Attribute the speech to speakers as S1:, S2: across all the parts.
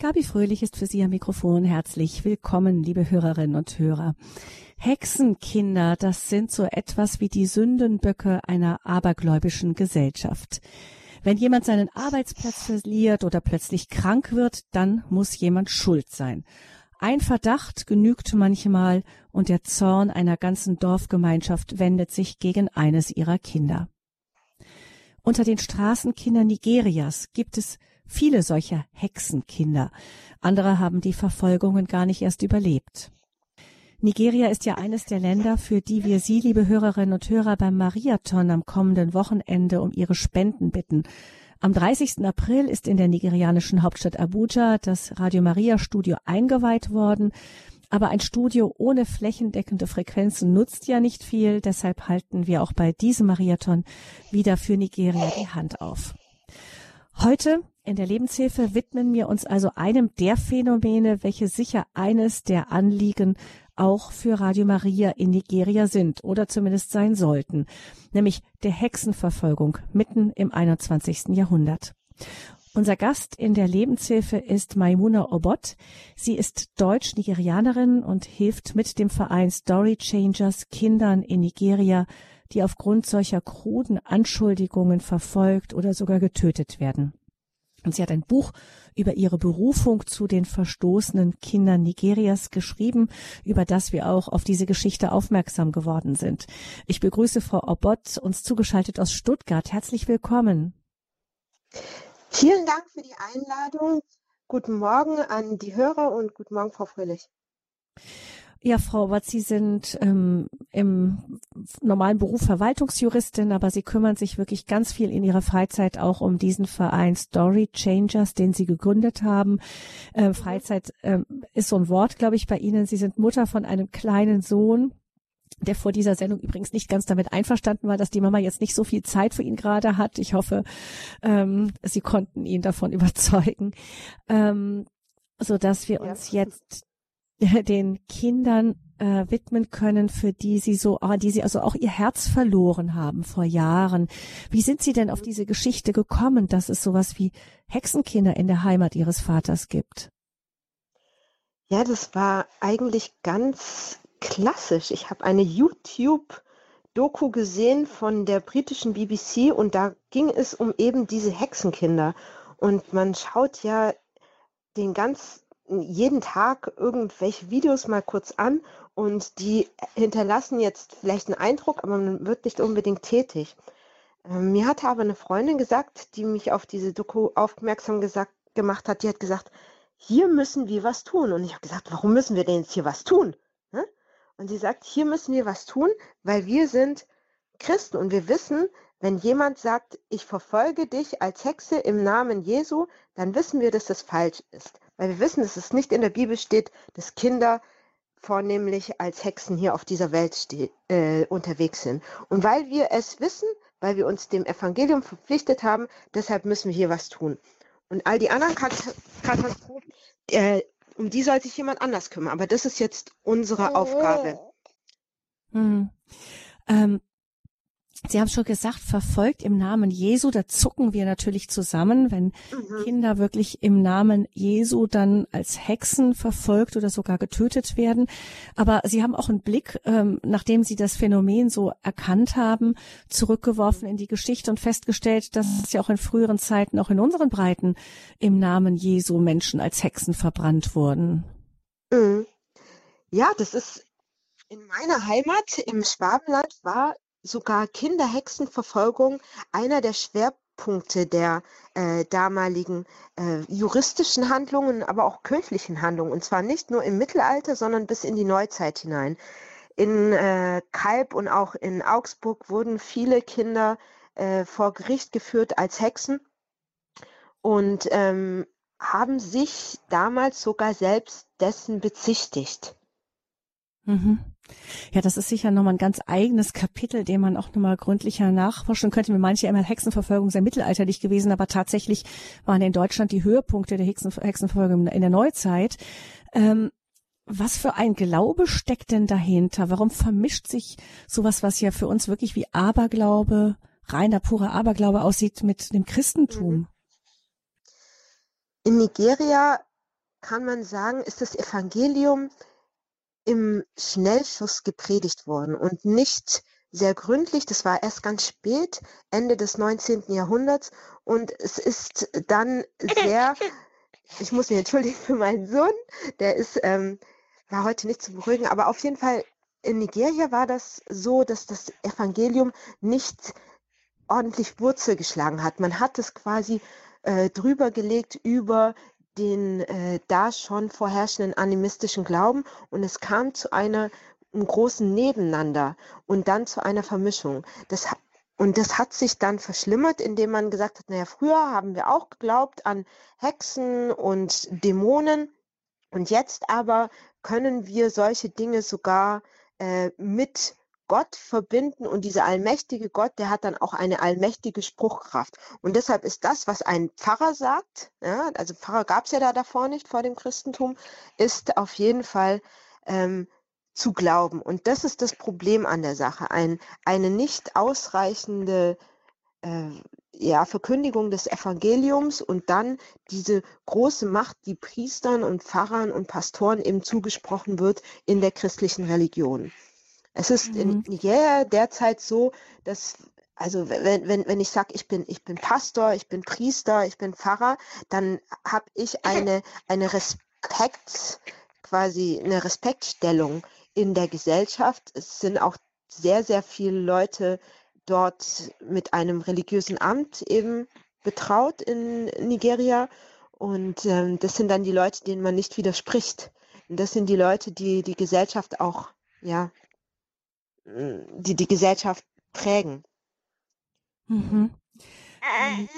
S1: Gabi Fröhlich ist für Sie am Mikrofon. Herzlich willkommen, liebe Hörerinnen und Hörer. Hexenkinder, das sind so etwas wie die Sündenböcke einer abergläubischen Gesellschaft. Wenn jemand seinen Arbeitsplatz verliert oder plötzlich krank wird, dann muss jemand schuld sein. Ein Verdacht genügt manchmal und der Zorn einer ganzen Dorfgemeinschaft wendet sich gegen eines ihrer Kinder. Unter den Straßenkindern Nigerias gibt es viele solcher Hexenkinder. Andere haben die Verfolgungen gar nicht erst überlebt. Nigeria ist ja eines der Länder, für die wir Sie, liebe Hörerinnen und Hörer, beim Mariathon am kommenden Wochenende um Ihre Spenden bitten. Am 30. April ist in der nigerianischen Hauptstadt Abuja das Radio Maria Studio eingeweiht worden. Aber ein Studio ohne flächendeckende Frequenzen nutzt ja nicht viel. Deshalb halten wir auch bei diesem Mariathon wieder für Nigeria die Hand auf. Heute in der Lebenshilfe widmen wir uns also einem der Phänomene, welche sicher eines der Anliegen auch für Radio Maria in Nigeria sind oder zumindest sein sollten, nämlich der Hexenverfolgung mitten im 21. Jahrhundert. Unser Gast in der Lebenshilfe ist Maimuna Obot. Sie ist Deutsch-Nigerianerin und hilft mit dem Verein Story Changers Kindern in Nigeria, die aufgrund solcher kruden Anschuldigungen verfolgt oder sogar getötet werden. Und sie hat ein Buch über ihre Berufung zu den verstoßenen Kindern Nigerias geschrieben, über das wir auch auf diese Geschichte aufmerksam geworden sind. Ich begrüße Frau Obott, uns zugeschaltet aus Stuttgart. Herzlich willkommen.
S2: Vielen Dank für die Einladung. Guten Morgen an die Hörer und guten Morgen, Frau Fröhlich.
S1: Ja, Frau Watt, Sie sind ähm, im normalen Beruf Verwaltungsjuristin, aber Sie kümmern sich wirklich ganz viel in Ihrer Freizeit auch um diesen Verein Story Changers, den Sie gegründet haben. Ähm, Freizeit ähm, ist so ein Wort, glaube ich, bei Ihnen. Sie sind Mutter von einem kleinen Sohn der vor dieser Sendung übrigens nicht ganz damit einverstanden war, dass die Mama jetzt nicht so viel Zeit für ihn gerade hat. Ich hoffe, ähm, Sie konnten ihn davon überzeugen, ähm, so dass wir uns ja. jetzt den Kindern äh, widmen können, für die sie so, ah, die sie also auch ihr Herz verloren haben vor Jahren. Wie sind Sie denn auf diese Geschichte gekommen, dass es sowas wie Hexenkinder in der Heimat Ihres Vaters gibt?
S2: Ja, das war eigentlich ganz klassisch. Ich habe eine YouTube-Doku gesehen von der britischen BBC und da ging es um eben diese Hexenkinder. Und man schaut ja den ganz jeden Tag irgendwelche Videos mal kurz an und die hinterlassen jetzt vielleicht einen Eindruck, aber man wird nicht unbedingt tätig. Ähm, mir hatte aber eine Freundin gesagt, die mich auf diese Doku aufmerksam gesagt, gemacht hat, die hat gesagt, hier müssen wir was tun. Und ich habe gesagt, warum müssen wir denn jetzt hier was tun? Und sie sagt, hier müssen wir was tun, weil wir sind Christen und wir wissen, wenn jemand sagt, ich verfolge dich als Hexe im Namen Jesu, dann wissen wir, dass das falsch ist. Weil wir wissen, dass es nicht in der Bibel steht, dass Kinder vornehmlich als Hexen hier auf dieser Welt äh, unterwegs sind. Und weil wir es wissen, weil wir uns dem Evangelium verpflichtet haben, deshalb müssen wir hier was tun. Und all die anderen Katastrophen, äh, um die soll sich jemand anders kümmern. Aber das ist jetzt unsere Aufgabe.
S1: Hm. Ähm, Sie haben schon gesagt, verfolgt im Namen Jesu, da zucken wir natürlich zusammen, wenn mhm. Kinder wirklich im Namen Jesu dann als Hexen verfolgt oder sogar getötet werden. Aber Sie haben auch einen Blick, ähm, nachdem Sie das Phänomen so erkannt haben, zurückgeworfen in die Geschichte und festgestellt, dass es ja auch in früheren Zeiten, auch in unseren Breiten, im Namen Jesu Menschen als Hexen verbrannt wurden.
S2: Mhm. Ja, das ist in meiner Heimat im Schwabenland war sogar Kinderhexenverfolgung einer der Schwerpunkte der äh, damaligen äh, juristischen Handlungen, aber auch kirchlichen Handlungen. Und zwar nicht nur im Mittelalter, sondern bis in die Neuzeit hinein. In äh, Kalb und auch in Augsburg wurden viele Kinder äh, vor Gericht geführt als Hexen und ähm, haben sich damals sogar selbst dessen bezichtigt.
S1: Mhm. Ja, das ist sicher nochmal ein ganz eigenes Kapitel, den man auch nochmal gründlicher nachforschen könnte. Mir manche immer Hexenverfolgung sehr mittelalterlich gewesen, aber tatsächlich waren in Deutschland die Höhepunkte der Hexen, Hexenverfolgung in der Neuzeit. Ähm, was für ein Glaube steckt denn dahinter? Warum vermischt sich sowas, was ja für uns wirklich wie Aberglaube, reiner purer Aberglaube aussieht, mit dem Christentum?
S2: In Nigeria kann man sagen, ist das Evangelium im Schnellschuss gepredigt worden und nicht sehr gründlich. Das war erst ganz spät, Ende des 19. Jahrhunderts. Und es ist dann sehr, ich muss mich entschuldigen für meinen Sohn, der ist, ähm, war heute nicht zu beruhigen, aber auf jeden Fall in Nigeria war das so, dass das Evangelium nicht ordentlich Wurzel geschlagen hat. Man hat es quasi äh, drüber gelegt über den äh, da schon vorherrschenden animistischen Glauben und es kam zu einer einem großen Nebeneinander und dann zu einer Vermischung. Das, und das hat sich dann verschlimmert, indem man gesagt hat, naja, früher haben wir auch geglaubt an Hexen und Dämonen und jetzt aber können wir solche Dinge sogar äh, mit Gott verbinden und dieser allmächtige Gott, der hat dann auch eine allmächtige Spruchkraft. Und deshalb ist das, was ein Pfarrer sagt, ja, also Pfarrer gab es ja da davor nicht vor dem Christentum, ist auf jeden Fall ähm, zu glauben. Und das ist das Problem an der Sache. Ein, eine nicht ausreichende äh, ja, Verkündigung des Evangeliums und dann diese große Macht, die Priestern und Pfarrern und Pastoren eben zugesprochen wird in der christlichen Religion. Es ist mhm. in Nigeria derzeit so, dass also wenn, wenn, wenn ich sage, ich bin, ich bin Pastor, ich bin Priester, ich bin Pfarrer, dann habe ich eine, eine Respekt, quasi eine Respektstellung in der Gesellschaft. Es sind auch sehr, sehr viele Leute dort mit einem religiösen Amt eben betraut in Nigeria. Und ähm, das sind dann die Leute, denen man nicht widerspricht. Und das sind die Leute, die die Gesellschaft auch, ja, die die Gesellschaft prägen.
S1: Mhm. Ähm,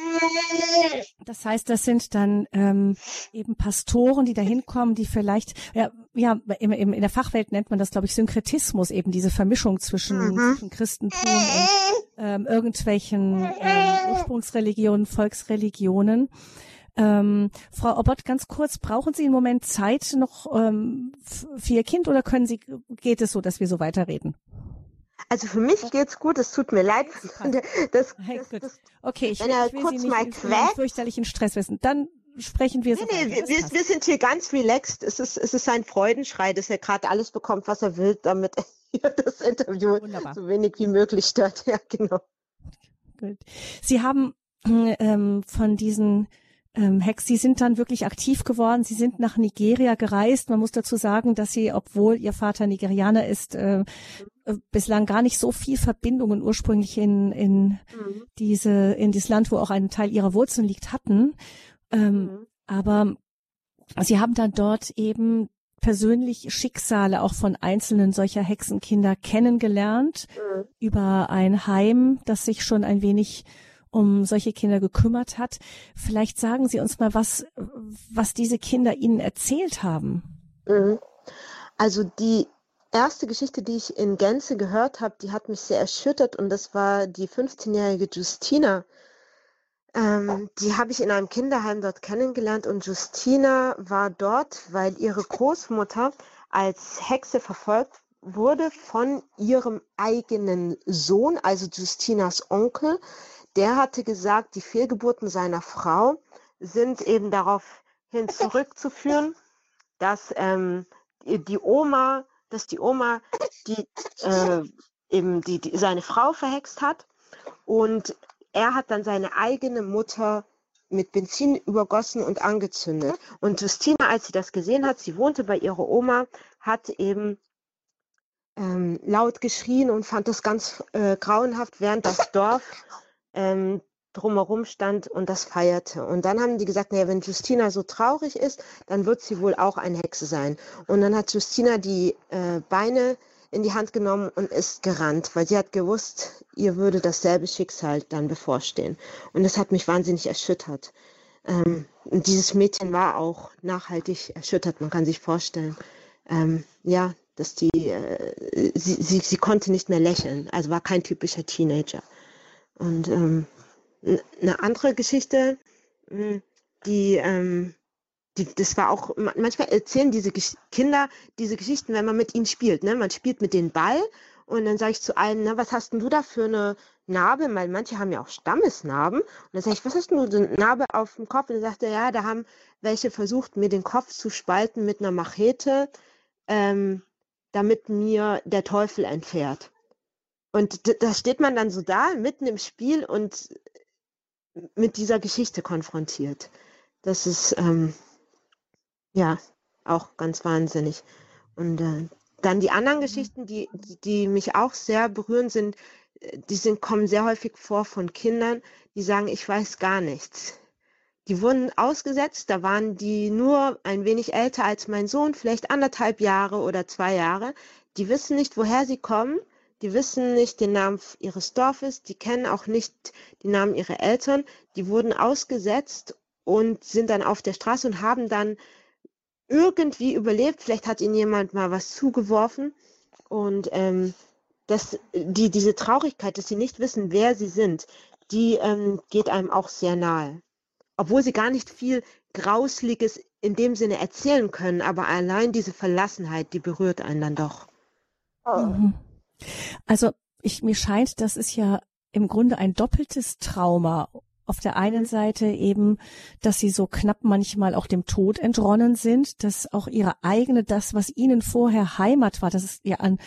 S1: das heißt, das sind dann ähm, eben Pastoren, die da hinkommen, die vielleicht, ja, ja im, im, in der Fachwelt nennt man das, glaube ich, Synkretismus, eben diese Vermischung zwischen, mhm. zwischen Christentum und ähm, irgendwelchen ähm, Ursprungsreligionen, Volksreligionen. Ähm, Frau Obert, ganz kurz, brauchen Sie im Moment Zeit noch ähm, für Ihr Kind oder können Sie, geht es so, dass wir so weiterreden?
S2: Also für mich geht's gut, es tut mir leid.
S1: Das, das, das, okay, ich, wenn er ich will kurz Sie nicht mal quält. fürchterlichen Stress wissen. Dann sprechen wir so.
S2: Nee, nee, wir, wir, sind hier ganz relaxed. Es ist, es ist ein Freudenschrei, dass er gerade alles bekommt, was er will, damit er das Interview Wunderbar. so wenig wie möglich stört. Ja, genau.
S1: Gut. Sie haben ähm, von diesen ähm, Hex, Sie sind dann wirklich aktiv geworden. Sie sind nach Nigeria gereist. Man muss dazu sagen, dass Sie, obwohl Ihr Vater Nigerianer ist, äh, äh, bislang gar nicht so viel Verbindungen ursprünglich in, in mhm. diese, in dieses Land, wo auch ein Teil ihrer Wurzeln liegt, hatten. Ähm, mhm. Aber sie haben dann dort eben persönlich Schicksale auch von einzelnen solcher Hexenkinder kennengelernt mhm. über ein Heim, das sich schon ein wenig um solche Kinder gekümmert hat. Vielleicht sagen Sie uns mal, was, was diese Kinder Ihnen erzählt haben.
S2: Mhm. Also die erste Geschichte, die ich in Gänze gehört habe, die hat mich sehr erschüttert und das war die 15-jährige Justina. Ähm, die habe ich in einem Kinderheim dort kennengelernt und Justina war dort, weil ihre Großmutter als Hexe verfolgt wurde von ihrem eigenen Sohn, also Justinas Onkel. Der hatte gesagt, die Fehlgeburten seiner Frau sind eben darauf hin zurückzuführen, dass ähm, die Oma dass die Oma die, äh, eben die, die, seine Frau verhext hat und er hat dann seine eigene Mutter mit Benzin übergossen und angezündet. Und Justina, als sie das gesehen hat, sie wohnte bei ihrer Oma, hat eben ähm, laut geschrien und fand das ganz äh, grauenhaft, während das Dorf ähm, drumherum stand und das feierte. Und dann haben die gesagt, naja, wenn Justina so traurig ist, dann wird sie wohl auch eine Hexe sein. Und dann hat Justina die äh, Beine in die Hand genommen und ist gerannt, weil sie hat gewusst, ihr würde dasselbe Schicksal dann bevorstehen. Und das hat mich wahnsinnig erschüttert. Ähm, dieses Mädchen war auch nachhaltig erschüttert. Man kann sich vorstellen, ähm, ja, dass die, äh, sie, sie, sie konnte nicht mehr lächeln. Also war kein typischer Teenager. Und ähm, eine andere Geschichte, hm, die, ähm, die, das war auch, manchmal erzählen diese Kinder diese Geschichten, wenn man mit ihnen spielt. Ne? Man spielt mit den Ball Und dann sage ich zu einem, na, was hast denn du da für eine Narbe? Weil manche haben ja auch Stammesnarben. Und dann sage ich, was hast denn du eine Narbe auf dem Kopf? Und dann sagt er, ja, da haben welche versucht, mir den Kopf zu spalten mit einer Machete, ähm, damit mir der Teufel entfährt. Und da steht man dann so da, mitten im Spiel und mit dieser Geschichte konfrontiert. Das ist ähm, ja auch ganz wahnsinnig. Und äh, dann die anderen mhm. Geschichten, die, die mich auch sehr berühren, sind, äh, die sind, kommen sehr häufig vor von Kindern, die sagen, ich weiß gar nichts. Die wurden ausgesetzt, da waren die nur ein wenig älter als mein Sohn, vielleicht anderthalb Jahre oder zwei Jahre. Die wissen nicht, woher sie kommen, die wissen nicht den Namen ihres Dorfes, die kennen auch nicht die Namen ihrer Eltern. Die wurden ausgesetzt und sind dann auf der Straße und haben dann irgendwie überlebt. Vielleicht hat ihnen jemand mal was zugeworfen. Und ähm, das, die, diese Traurigkeit, dass sie nicht wissen, wer sie sind, die ähm, geht einem auch sehr nahe. Obwohl sie gar nicht viel Grausliges in dem Sinne erzählen können, aber allein diese Verlassenheit, die berührt einen dann doch.
S1: Mhm. Also ich, mir scheint, das ist ja im Grunde ein doppeltes Trauma. Auf der einen Seite eben, dass sie so knapp manchmal auch dem Tod entronnen sind, dass auch ihre eigene, das, was ihnen vorher Heimat war, das ist ja an,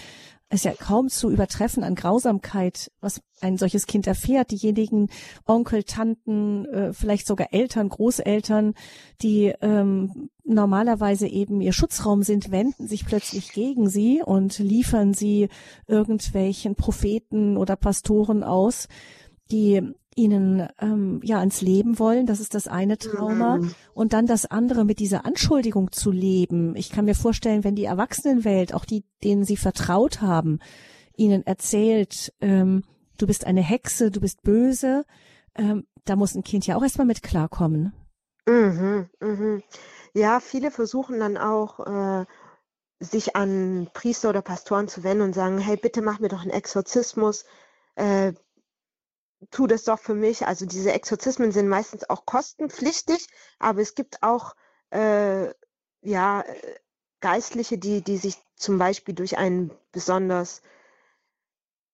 S1: ist ja kaum zu übertreffen an Grausamkeit, was ein solches Kind erfährt. Diejenigen Onkel, Tanten, äh, vielleicht sogar Eltern, Großeltern, die ähm, normalerweise eben ihr Schutzraum sind, wenden sich plötzlich gegen sie und liefern sie irgendwelchen Propheten oder Pastoren aus, die ihnen ähm, ja ans Leben wollen. Das ist das eine Trauma. Mhm. Und dann das andere mit dieser Anschuldigung zu leben. Ich kann mir vorstellen, wenn die Erwachsenenwelt, auch die, denen sie vertraut haben, ihnen erzählt, ähm, du bist eine Hexe, du bist böse, ähm, da muss ein Kind ja auch erstmal mit klarkommen.
S2: Mhm, mhm. Ja, viele versuchen dann auch, äh, sich an Priester oder Pastoren zu wenden und sagen, hey, bitte mach mir doch einen Exorzismus, äh, tu das doch für mich. Also diese Exorzismen sind meistens auch kostenpflichtig, aber es gibt auch äh, ja Geistliche, die, die sich zum Beispiel durch einen besonders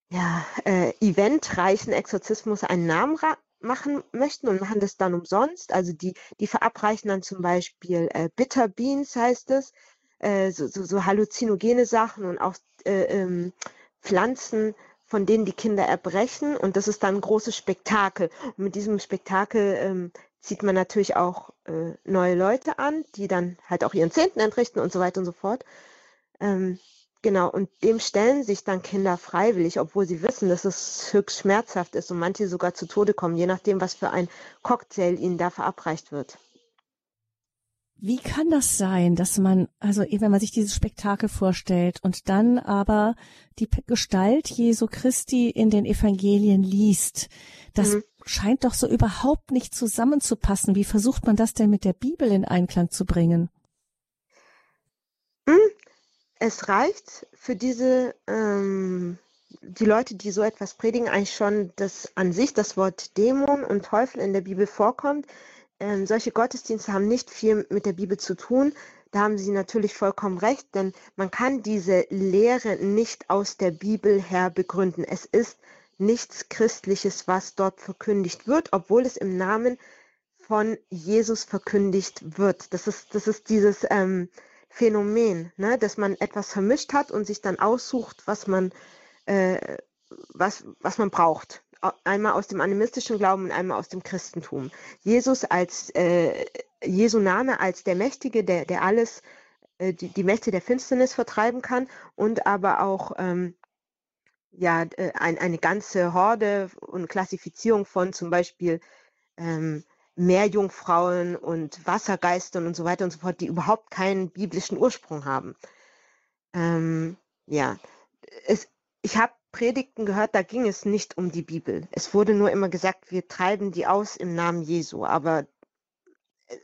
S2: ja, äh, eventreichen Exorzismus einen Namen machen möchten und machen das dann umsonst. Also die, die verabreichen dann zum Beispiel äh, Bitter Beans, heißt es, äh, so, so, so halluzinogene Sachen und auch äh, ähm, Pflanzen von denen die Kinder erbrechen. Und das ist dann ein großes Spektakel. Und mit diesem Spektakel ähm, zieht man natürlich auch äh, neue Leute an, die dann halt auch ihren Zehnten entrichten und so weiter und so fort. Ähm, genau, und dem stellen sich dann Kinder freiwillig, obwohl sie wissen, dass es höchst schmerzhaft ist und manche sogar zu Tode kommen, je nachdem, was für ein Cocktail ihnen da verabreicht wird.
S1: Wie kann das sein, dass man, also wenn man sich dieses Spektakel vorstellt und dann aber die Gestalt Jesu Christi in den Evangelien liest, das mhm. scheint doch so überhaupt nicht zusammenzupassen. Wie versucht man das denn mit der Bibel in Einklang zu bringen?
S2: Hm, es reicht für diese, ähm, die Leute, die so etwas predigen, eigentlich schon, dass an sich das Wort Dämon und Teufel in der Bibel vorkommt ähm, solche Gottesdienste haben nicht viel mit der Bibel zu tun. Da haben Sie natürlich vollkommen recht, denn man kann diese Lehre nicht aus der Bibel her begründen. Es ist nichts Christliches, was dort verkündigt wird, obwohl es im Namen von Jesus verkündigt wird. Das ist, das ist dieses ähm, Phänomen, ne, dass man etwas vermischt hat und sich dann aussucht, was man, äh, was, was man braucht einmal aus dem animistischen Glauben und einmal aus dem Christentum. Jesus als äh, Jesu Name als der Mächtige, der, der alles, äh, die, die Mächte der Finsternis vertreiben kann und aber auch ähm, ja, äh, ein, eine ganze Horde und Klassifizierung von zum Beispiel ähm, Meerjungfrauen und Wassergeistern und so weiter und so fort, die überhaupt keinen biblischen Ursprung haben. Ähm, ja, es, ich habe Predigten gehört, da ging es nicht um die Bibel. Es wurde nur immer gesagt, wir treiben die aus im Namen Jesu, aber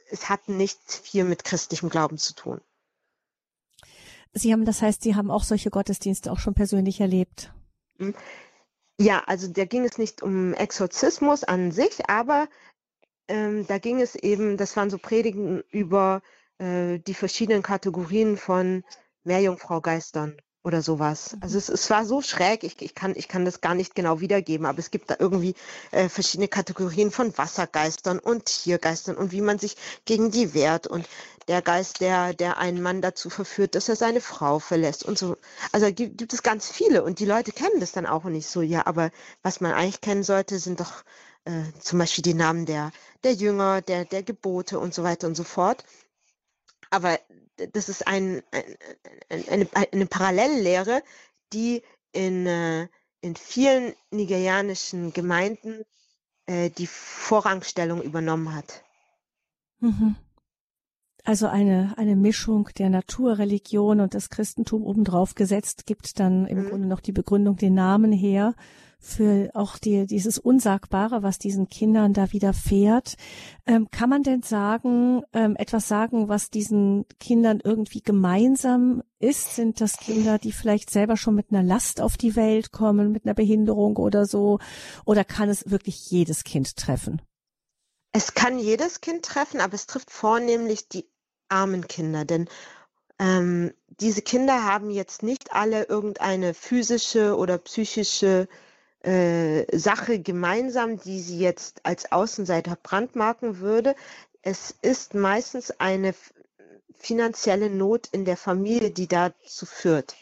S2: es hat nicht viel mit christlichem Glauben zu tun.
S1: Sie haben, das heißt, Sie haben auch solche Gottesdienste auch schon persönlich erlebt.
S2: Hm. Ja, also da ging es nicht um Exorzismus an sich, aber ähm, da ging es eben, das waren so Predigen über äh, die verschiedenen Kategorien von Meerjungfraugeistern oder sowas. Mhm. Also es, es war so schräg, ich, ich, kann, ich kann das gar nicht genau wiedergeben, aber es gibt da irgendwie äh, verschiedene Kategorien von Wassergeistern und Tiergeistern und wie man sich gegen die wehrt und der Geist, der, der einen Mann dazu verführt, dass er seine Frau verlässt und so. Also gibt, gibt es ganz viele und die Leute kennen das dann auch nicht so. Ja, aber was man eigentlich kennen sollte, sind doch äh, zum Beispiel die Namen der, der Jünger, der, der Gebote und so weiter und so fort. Aber das ist ein, ein, eine, eine Parallellehre, die in, äh, in vielen nigerianischen Gemeinden äh, die Vorrangstellung übernommen hat.
S1: Mhm. Also eine, eine Mischung der Naturreligion und das Christentum obendrauf gesetzt, gibt dann im mhm. Grunde noch die Begründung, den Namen her für auch die, dieses Unsagbare, was diesen Kindern da widerfährt. Ähm, kann man denn sagen, ähm, etwas sagen, was diesen Kindern irgendwie gemeinsam ist? Sind das Kinder, die vielleicht selber schon mit einer Last auf die Welt kommen, mit einer Behinderung oder so? Oder kann es wirklich jedes Kind treffen?
S2: Es kann jedes Kind treffen, aber es trifft vornehmlich die armen Kinder, denn ähm, diese Kinder haben jetzt nicht alle irgendeine physische oder psychische äh, Sache gemeinsam, die sie jetzt als Außenseiter brandmarken würde. Es ist meistens eine finanzielle Not in der Familie, die dazu führt.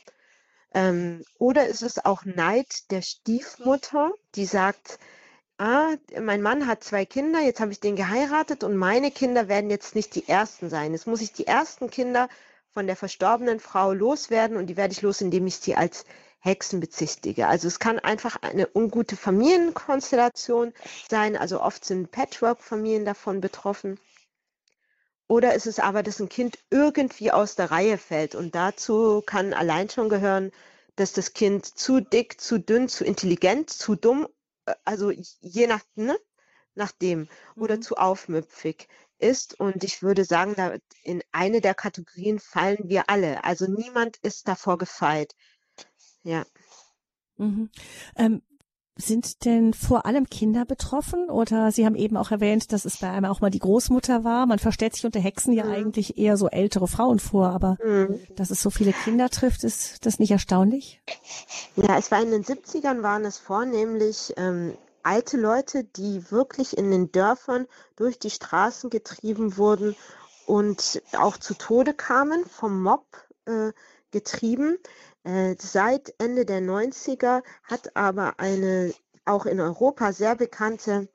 S2: Ähm, oder ist es auch Neid der Stiefmutter, die sagt, ah, mein Mann hat zwei Kinder, jetzt habe ich den geheiratet und meine Kinder werden jetzt nicht die ersten sein. Jetzt muss ich die ersten Kinder von der verstorbenen Frau loswerden und die werde ich los, indem ich sie als Hexen bezichtige. Also es kann einfach eine ungute Familienkonstellation sein. Also oft sind Patchwork-Familien davon betroffen. Oder ist es aber, dass ein Kind irgendwie aus der Reihe fällt. Und dazu kann allein schon gehören, dass das Kind zu dick, zu dünn, zu intelligent, zu dumm, äh, also je nach, ne, nach dem, mhm. oder zu aufmüpfig ist. Und ich würde sagen, in eine der Kategorien fallen wir alle. Also niemand ist davor gefeit. Ja.
S1: Mhm. Ähm, sind denn vor allem Kinder betroffen? Oder Sie haben eben auch erwähnt, dass es bei einem auch mal die Großmutter war. Man verstellt sich unter Hexen ja mhm. eigentlich eher so ältere Frauen vor, aber mhm. dass es so viele Kinder trifft, ist das nicht erstaunlich?
S2: Ja, es war in den 70ern waren es vornehmlich ähm, alte Leute, die wirklich in den Dörfern durch die Straßen getrieben wurden und auch zu Tode kamen, vom Mob äh, getrieben. Äh, seit Ende der 90er hat aber eine auch in Europa sehr bekannte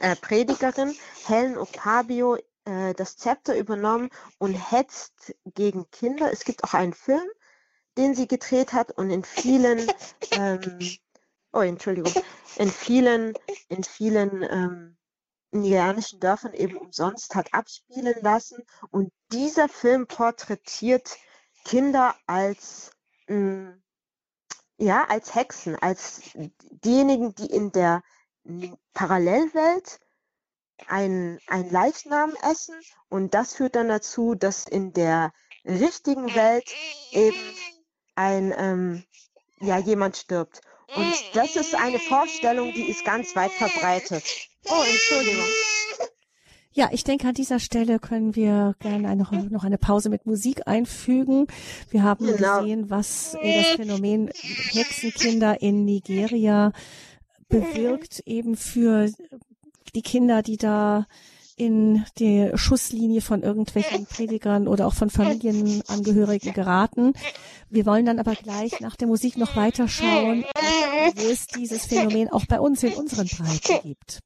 S2: äh, Predigerin, Helen Opabio, äh, das Zepter übernommen und hetzt gegen Kinder. Es gibt auch einen Film, den sie gedreht hat und in vielen, ähm, oh Entschuldigung, in vielen, in vielen ähm, nigerianischen Dörfern eben umsonst hat abspielen lassen. Und dieser Film porträtiert Kinder als hm, ja, als Hexen, als diejenigen, die in der Parallelwelt ein, ein Leichnam essen und das führt dann dazu, dass in der richtigen Welt eben ein, ähm, ja, jemand stirbt. Und das ist eine Vorstellung, die ist ganz weit verbreitet. Oh, Entschuldigung.
S1: Ja, ich denke, an dieser Stelle können wir gerne eine, noch eine Pause mit Musik einfügen. Wir haben genau. gesehen, was das Phänomen Hexenkinder in Nigeria bewirkt, eben für die Kinder, die da in die Schusslinie von irgendwelchen Predigern oder auch von Familienangehörigen geraten. Wir wollen dann aber gleich nach der Musik noch weiter schauen, wo es dieses Phänomen auch bei uns in unseren Breiten gibt.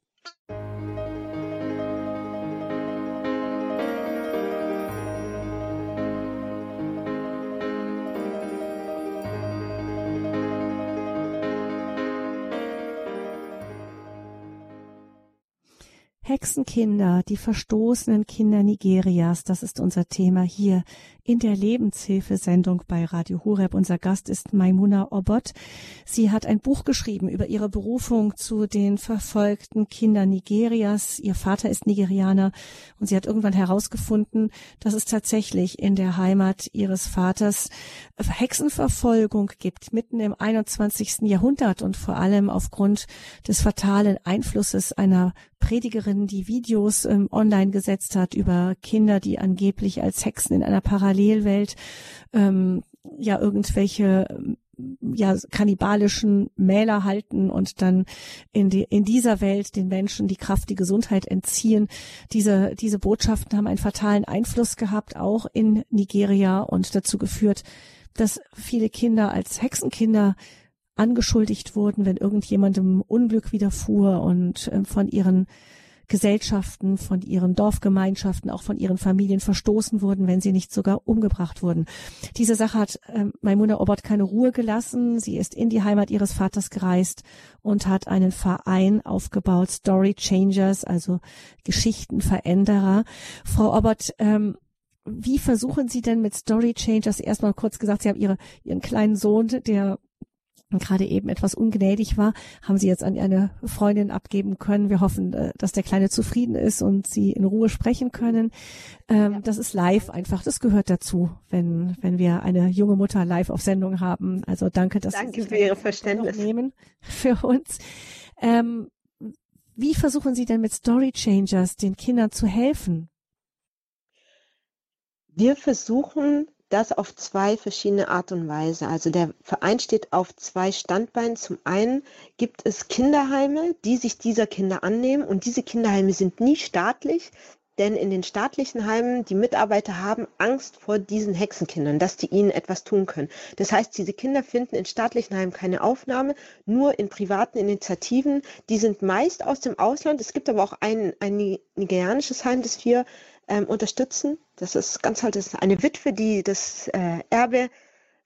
S1: Hexenkinder, die verstoßenen Kinder Nigerias, das ist unser Thema hier in der Lebenshilfesendung bei Radio Horeb. Unser Gast ist Maimuna Obot. Sie hat ein Buch geschrieben über ihre Berufung zu den verfolgten Kindern Nigerias. Ihr Vater ist Nigerianer und sie hat irgendwann herausgefunden, dass es tatsächlich in der Heimat ihres Vaters Hexenverfolgung gibt, mitten im 21. Jahrhundert und vor allem aufgrund des fatalen Einflusses einer Predigerin, die Videos ähm, online gesetzt hat über Kinder, die angeblich als Hexen in einer Parallelwelt ähm, ja irgendwelche ja kannibalischen Mähler halten und dann in die in dieser Welt den Menschen die Kraft, die Gesundheit entziehen. Diese diese Botschaften haben einen fatalen Einfluss gehabt auch in Nigeria und dazu geführt, dass viele Kinder als Hexenkinder angeschuldigt wurden, wenn irgendjemandem Unglück widerfuhr und äh, von ihren Gesellschaften, von ihren Dorfgemeinschaften, auch von ihren Familien verstoßen wurden, wenn sie nicht sogar umgebracht wurden. Diese Sache hat ähm, Maimuna Obert keine Ruhe gelassen. Sie ist in die Heimat ihres Vaters gereist und hat einen Verein aufgebaut, Story Changers, also Geschichtenveränderer. Frau Obert, ähm, wie versuchen Sie denn mit Story Changers erstmal kurz gesagt, Sie haben Ihre, Ihren kleinen Sohn, der gerade eben etwas ungnädig war, haben sie jetzt an eine Freundin abgeben können. Wir hoffen, äh, dass der Kleine zufrieden ist und sie in Ruhe sprechen können. Ähm, das ist live einfach, das gehört dazu, wenn, wenn wir eine junge Mutter live auf Sendung haben. Also danke, dass
S2: danke Sie für Ihre Verständnis
S1: nehmen für uns. Ähm, wie versuchen Sie denn mit Story Changers den Kindern zu helfen?
S2: Wir versuchen das auf zwei verschiedene Art und Weise. Also der Verein steht auf zwei Standbeinen. Zum einen gibt es Kinderheime, die sich dieser Kinder annehmen und diese Kinderheime sind nie staatlich, denn in den staatlichen Heimen, die Mitarbeiter haben Angst vor diesen Hexenkindern, dass die ihnen etwas tun können. Das heißt, diese Kinder finden in staatlichen Heimen keine Aufnahme, nur in privaten Initiativen. Die sind meist aus dem Ausland. Es gibt aber auch ein, ein nigerianisches Heim, das wir ähm, unterstützen. Das ist ganz halt ist eine Witwe, die das äh, Erbe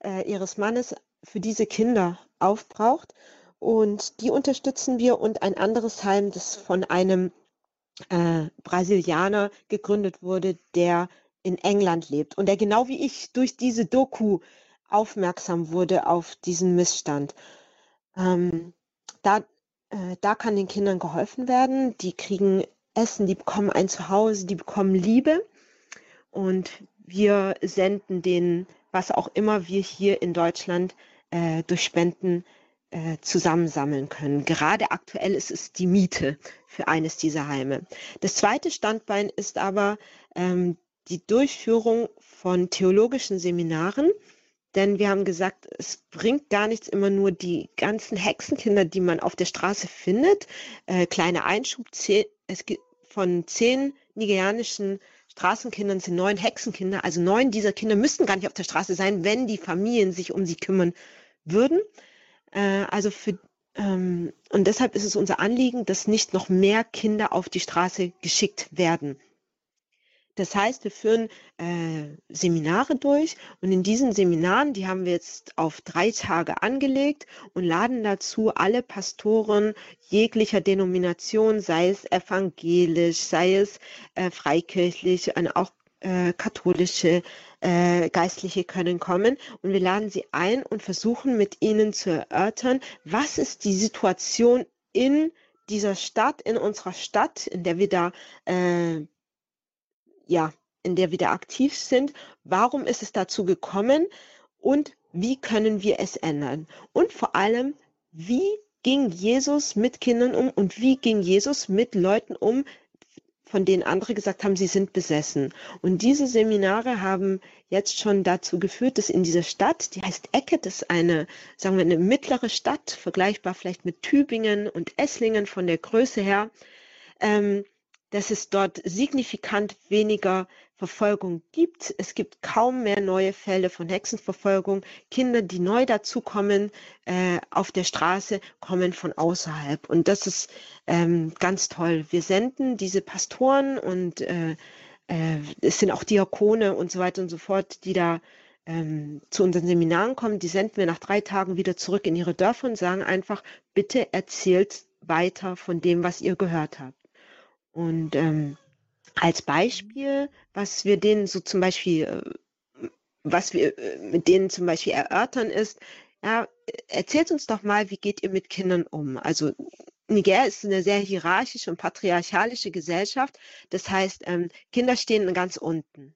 S2: äh, ihres Mannes für diese Kinder aufbraucht. Und die unterstützen wir und ein anderes Heim, das von einem äh, Brasilianer gegründet wurde, der in England lebt und der genau wie ich durch diese Doku aufmerksam wurde auf diesen Missstand. Ähm, da, äh, da kann den Kindern geholfen werden. Die kriegen Essen, die bekommen ein Zuhause, die bekommen Liebe. Und wir senden denen, was auch immer wir hier in Deutschland äh, durch Spenden äh, zusammensammeln können. Gerade aktuell ist es die Miete für eines dieser Heime. Das zweite Standbein ist aber ähm, die Durchführung von theologischen Seminaren. Denn wir haben gesagt, es bringt gar nichts, immer nur die ganzen Hexenkinder, die man auf der Straße findet. Äh, kleiner Einschub, es gibt von zehn nigerianischen Straßenkindern sind neun Hexenkinder. Also neun dieser Kinder müssten gar nicht auf der Straße sein, wenn die Familien sich um sie kümmern würden. Äh, also für ähm, und deshalb ist es unser Anliegen, dass nicht noch mehr Kinder auf die Straße geschickt werden. Das heißt, wir führen äh, Seminare durch und in diesen Seminaren, die haben wir jetzt auf drei Tage angelegt und laden dazu alle Pastoren jeglicher Denomination, sei es evangelisch, sei es äh, freikirchlich, und auch äh, katholische äh, Geistliche können kommen und wir laden sie ein und versuchen mit ihnen zu erörtern, was ist die Situation in dieser Stadt, in unserer Stadt, in der wir da äh, ja, in der wir da aktiv sind. Warum ist es dazu gekommen und wie können wir es ändern? Und vor allem, wie ging Jesus mit Kindern um und wie ging Jesus mit Leuten um, von denen andere gesagt haben, sie sind besessen. Und diese Seminare haben jetzt schon dazu geführt, dass in dieser Stadt, die heißt Ecke, das ist eine, sagen wir, eine mittlere Stadt, vergleichbar vielleicht mit Tübingen und Esslingen von der Größe her, ähm, dass es dort signifikant weniger Verfolgung gibt. Es gibt kaum mehr neue Fälle von Hexenverfolgung. Kinder, die neu dazukommen äh, auf der Straße, kommen von außerhalb. Und das ist ähm, ganz toll. Wir senden diese Pastoren und äh, äh, es sind auch Diakone und so weiter und so fort, die da ähm, zu unseren Seminaren kommen. Die senden wir nach drei Tagen wieder zurück in ihre Dörfer und sagen einfach, bitte erzählt weiter von dem, was ihr gehört habt. Und ähm, als Beispiel, was wir denen so zum Beispiel, äh, was wir äh, mit denen zum Beispiel erörtern, ist, ja, erzählt uns doch mal, wie geht ihr mit Kindern um? Also Niger ist eine sehr hierarchische und patriarchalische Gesellschaft. Das heißt, ähm, Kinder stehen ganz unten.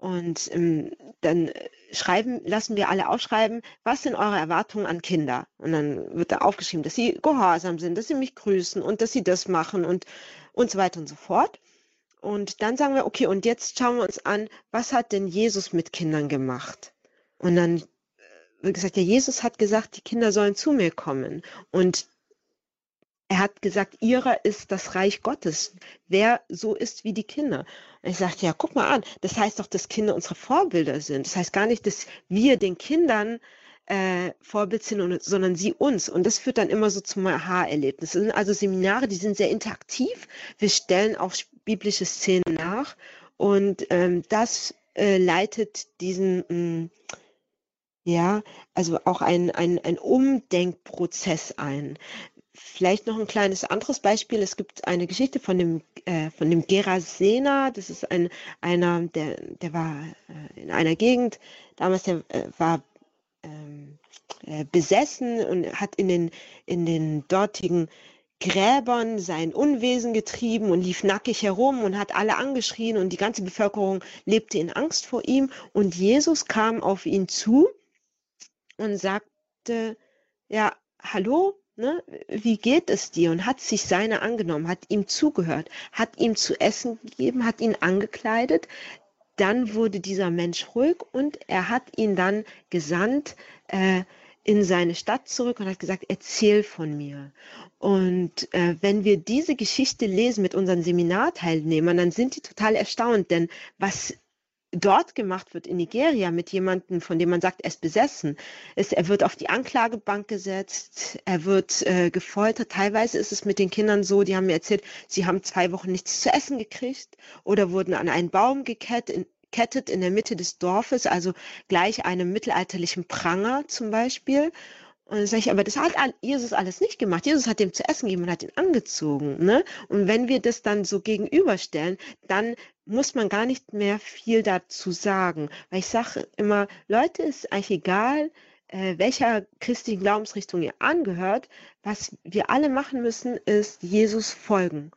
S2: Und ähm, dann schreiben, lassen wir alle aufschreiben, was sind eure Erwartungen an Kinder? Und dann wird da aufgeschrieben, dass sie gehorsam sind, dass sie mich grüßen und dass sie das machen und, und so weiter und so fort. Und dann sagen wir, okay, und jetzt schauen wir uns an, was hat denn Jesus mit Kindern gemacht? Und dann äh, wie gesagt, ja, Jesus hat gesagt, die Kinder sollen zu mir kommen. Und er hat gesagt, ihrer ist das Reich Gottes. Wer so ist wie die Kinder. Und ich sagte, ja, guck mal an, das heißt doch, dass Kinder unsere Vorbilder sind. Das heißt gar nicht, dass wir den Kindern äh, Vorbild sind, sondern sie uns. Und das führt dann immer so zum Aha-Erlebnis. Das sind also Seminare, die sind sehr interaktiv. Wir stellen auch biblische Szenen nach. Und ähm, das äh, leitet diesen, mh, mm, ja, also auch ein, ein, ein Umdenkprozess ein. Vielleicht noch ein kleines anderes Beispiel. Es gibt eine Geschichte von dem, äh, von dem Gerasena. Das ist ein, einer, der, der war äh, in einer Gegend, damals der äh, war ähm, äh, besessen und hat in den, in den dortigen Gräbern sein Unwesen getrieben und lief nackig herum und hat alle angeschrien und die ganze Bevölkerung lebte in Angst vor ihm. Und Jesus kam auf ihn zu und sagte, ja, hallo, ne, wie geht es dir? Und hat sich seiner angenommen, hat ihm zugehört, hat ihm zu essen gegeben, hat ihn angekleidet. Dann wurde dieser Mensch ruhig und er hat ihn dann gesandt äh, in seine Stadt zurück und hat gesagt, erzähl von mir. Und äh, wenn wir diese Geschichte lesen mit unseren Seminarteilnehmern, dann sind die total erstaunt, denn was dort gemacht wird in Nigeria mit jemandem, von dem man sagt, er ist besessen, ist, er wird auf die Anklagebank gesetzt, er wird äh, gefoltert. Teilweise ist es mit den Kindern so, die haben mir erzählt, sie haben zwei Wochen nichts zu essen gekriegt oder wurden an einen Baum gekettet in, der Mitte des Dorfes, also gleich einem mittelalterlichen Pranger zum Beispiel. Und dann sage ich, aber das hat Jesus alles nicht gemacht. Jesus hat ihm zu essen gegeben und hat ihn angezogen. Ne? Und wenn wir das dann so gegenüberstellen, dann muss man gar nicht mehr viel dazu sagen. Weil ich sage immer, Leute, ist eigentlich egal, äh, welcher christlichen Glaubensrichtung ihr angehört. Was wir alle machen müssen, ist Jesus folgen.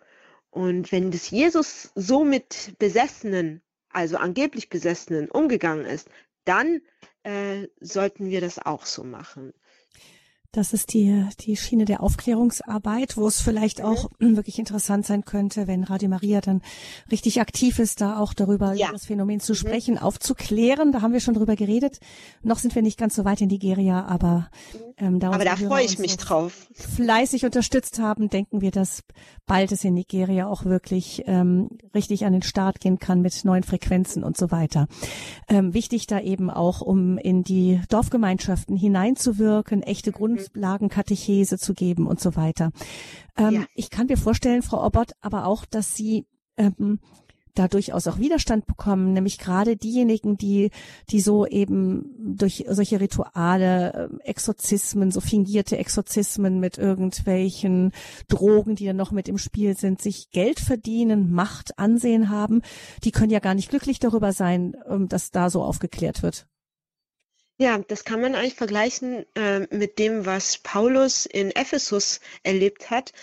S2: Und wenn das Jesus so mit Besessenen, also angeblich Besessenen, umgegangen ist, dann äh, sollten wir das auch so machen.
S1: Das ist die, die Schiene der Aufklärungsarbeit, wo es vielleicht mhm. auch mhm. wirklich interessant sein könnte, wenn Radio Maria dann richtig aktiv ist, da auch darüber ja. das Phänomen zu mhm. sprechen, aufzuklären. Da haben wir schon drüber geredet. Noch sind wir nicht ganz so weit in Nigeria, aber
S2: mhm. ähm, da, aber da freue ich mich drauf.
S1: Fleißig unterstützt haben, denken wir, dass bald es in Nigeria auch wirklich ähm, richtig an den Start gehen kann mit neuen Frequenzen und so weiter. Ähm, wichtig da eben auch, um in die Dorfgemeinschaften hineinzuwirken, echte Grund Grundlagenkatechese zu geben und so weiter. Ähm, ja. Ich kann mir vorstellen, Frau Obert, aber auch, dass Sie ähm, da durchaus auch Widerstand bekommen, nämlich gerade diejenigen, die, die so eben durch solche Rituale, ähm, Exorzismen, so fingierte Exorzismen mit irgendwelchen Drogen, die dann noch mit im Spiel sind, sich Geld verdienen, Macht, Ansehen haben, die können ja gar nicht glücklich darüber sein, ähm, dass da so aufgeklärt wird.
S2: Ja, das kann man eigentlich vergleichen äh, mit dem, was Paulus in Ephesus erlebt hat.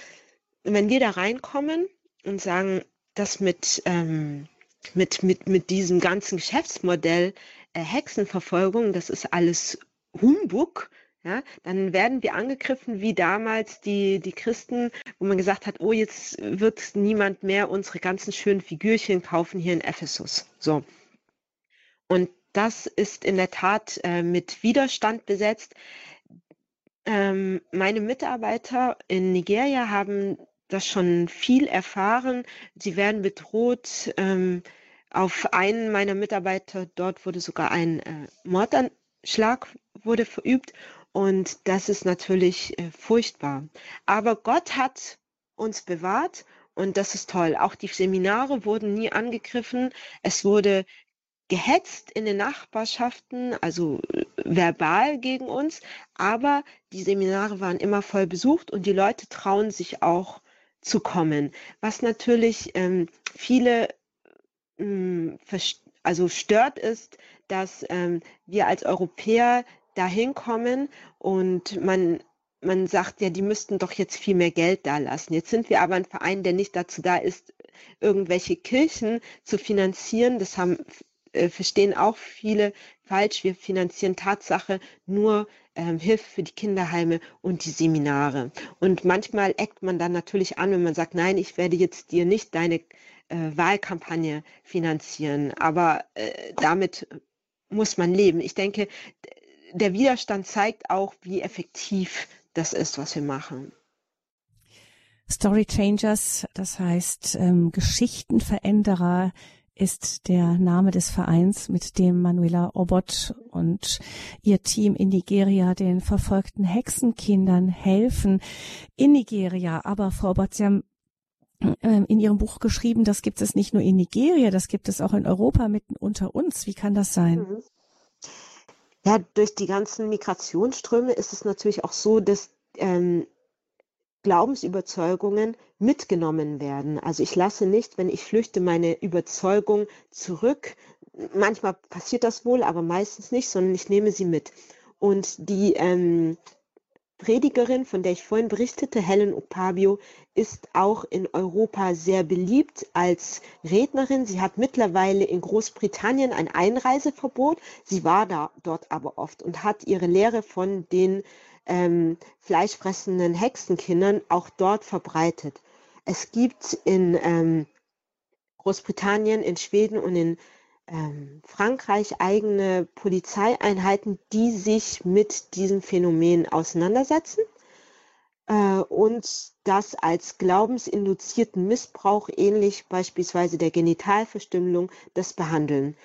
S2: Wenn wir da reinkommen und sagen, das mit, ähm, mit, mit, mit diesem ganzen Geschäftsmodell äh, Hexenverfolgung, das ist alles Humbug, ja, dann werden wir angegriffen wie damals die, die Christen, wo man gesagt hat, oh, jetzt wird niemand mehr unsere ganzen schönen Figürchen kaufen hier in Ephesus. So. Und das ist in der Tat äh, mit Widerstand besetzt. Ähm, meine Mitarbeiter in Nigeria haben das schon viel erfahren. Sie werden bedroht. Ähm, auf einen meiner Mitarbeiter dort wurde sogar ein äh, Mordanschlag wurde verübt und das ist natürlich äh, furchtbar. Aber Gott hat uns bewahrt und das ist toll. Auch die Seminare wurden nie angegriffen. Es wurde gehetzt in den Nachbarschaften, also äh, verbal gegen uns, aber die Seminare waren immer voll besucht und die Leute trauen sich auch zu kommen, was natürlich ähm, viele ähm, also stört ist, dass ähm, wir als Europäer dahin kommen und man man sagt ja, die müssten doch jetzt viel mehr Geld da lassen. Jetzt sind wir aber ein Verein, der nicht dazu da ist, irgendwelche Kirchen zu finanzieren. Das haben äh, verstehen auch viele falsch. Wir finanzieren Tatsache nur ähm, Hilfe für die Kinderheime und die Seminare. Und manchmal eckt man dann natürlich an, wenn man sagt, nein, ich werde jetzt dir nicht deine äh, Wahlkampagne finanzieren. Aber äh, damit muss man leben. Ich denke, der Widerstand zeigt auch, wie effektiv das ist, was wir machen.
S1: Story Changers, das heißt ähm, Geschichtenveränderer, ist der Name des Vereins, mit dem Manuela Obot und ihr Team in Nigeria den verfolgten Hexenkindern helfen. In Nigeria, aber Frau Obot, Sie haben ähm, in Ihrem Buch geschrieben, das gibt es nicht nur in Nigeria, das gibt es auch in Europa mitten unter uns. Wie kann das sein? Mhm.
S2: Ja, durch die ganzen Migrationsströme ist es natürlich auch so, dass ähm, Glaubensüberzeugungen mitgenommen werden. Also ich lasse nicht, wenn ich flüchte, meine Überzeugung zurück. Manchmal passiert das wohl, aber meistens nicht, sondern ich nehme sie mit. Und die ähm, Predigerin, von der ich vorhin berichtete, Helen Opabio, ist auch in Europa sehr beliebt als Rednerin. Sie hat mittlerweile in Großbritannien ein Einreiseverbot. Sie war da dort aber oft und hat ihre Lehre von den ähm, fleischfressenden Hexenkindern auch dort verbreitet. Es gibt in ähm, Großbritannien, in Schweden und in ähm, Frankreich eigene Polizeieinheiten, die sich mit diesem Phänomen auseinandersetzen äh, und das als glaubensinduzierten Missbrauch, ähnlich beispielsweise der Genitalverstümmelung, das behandeln.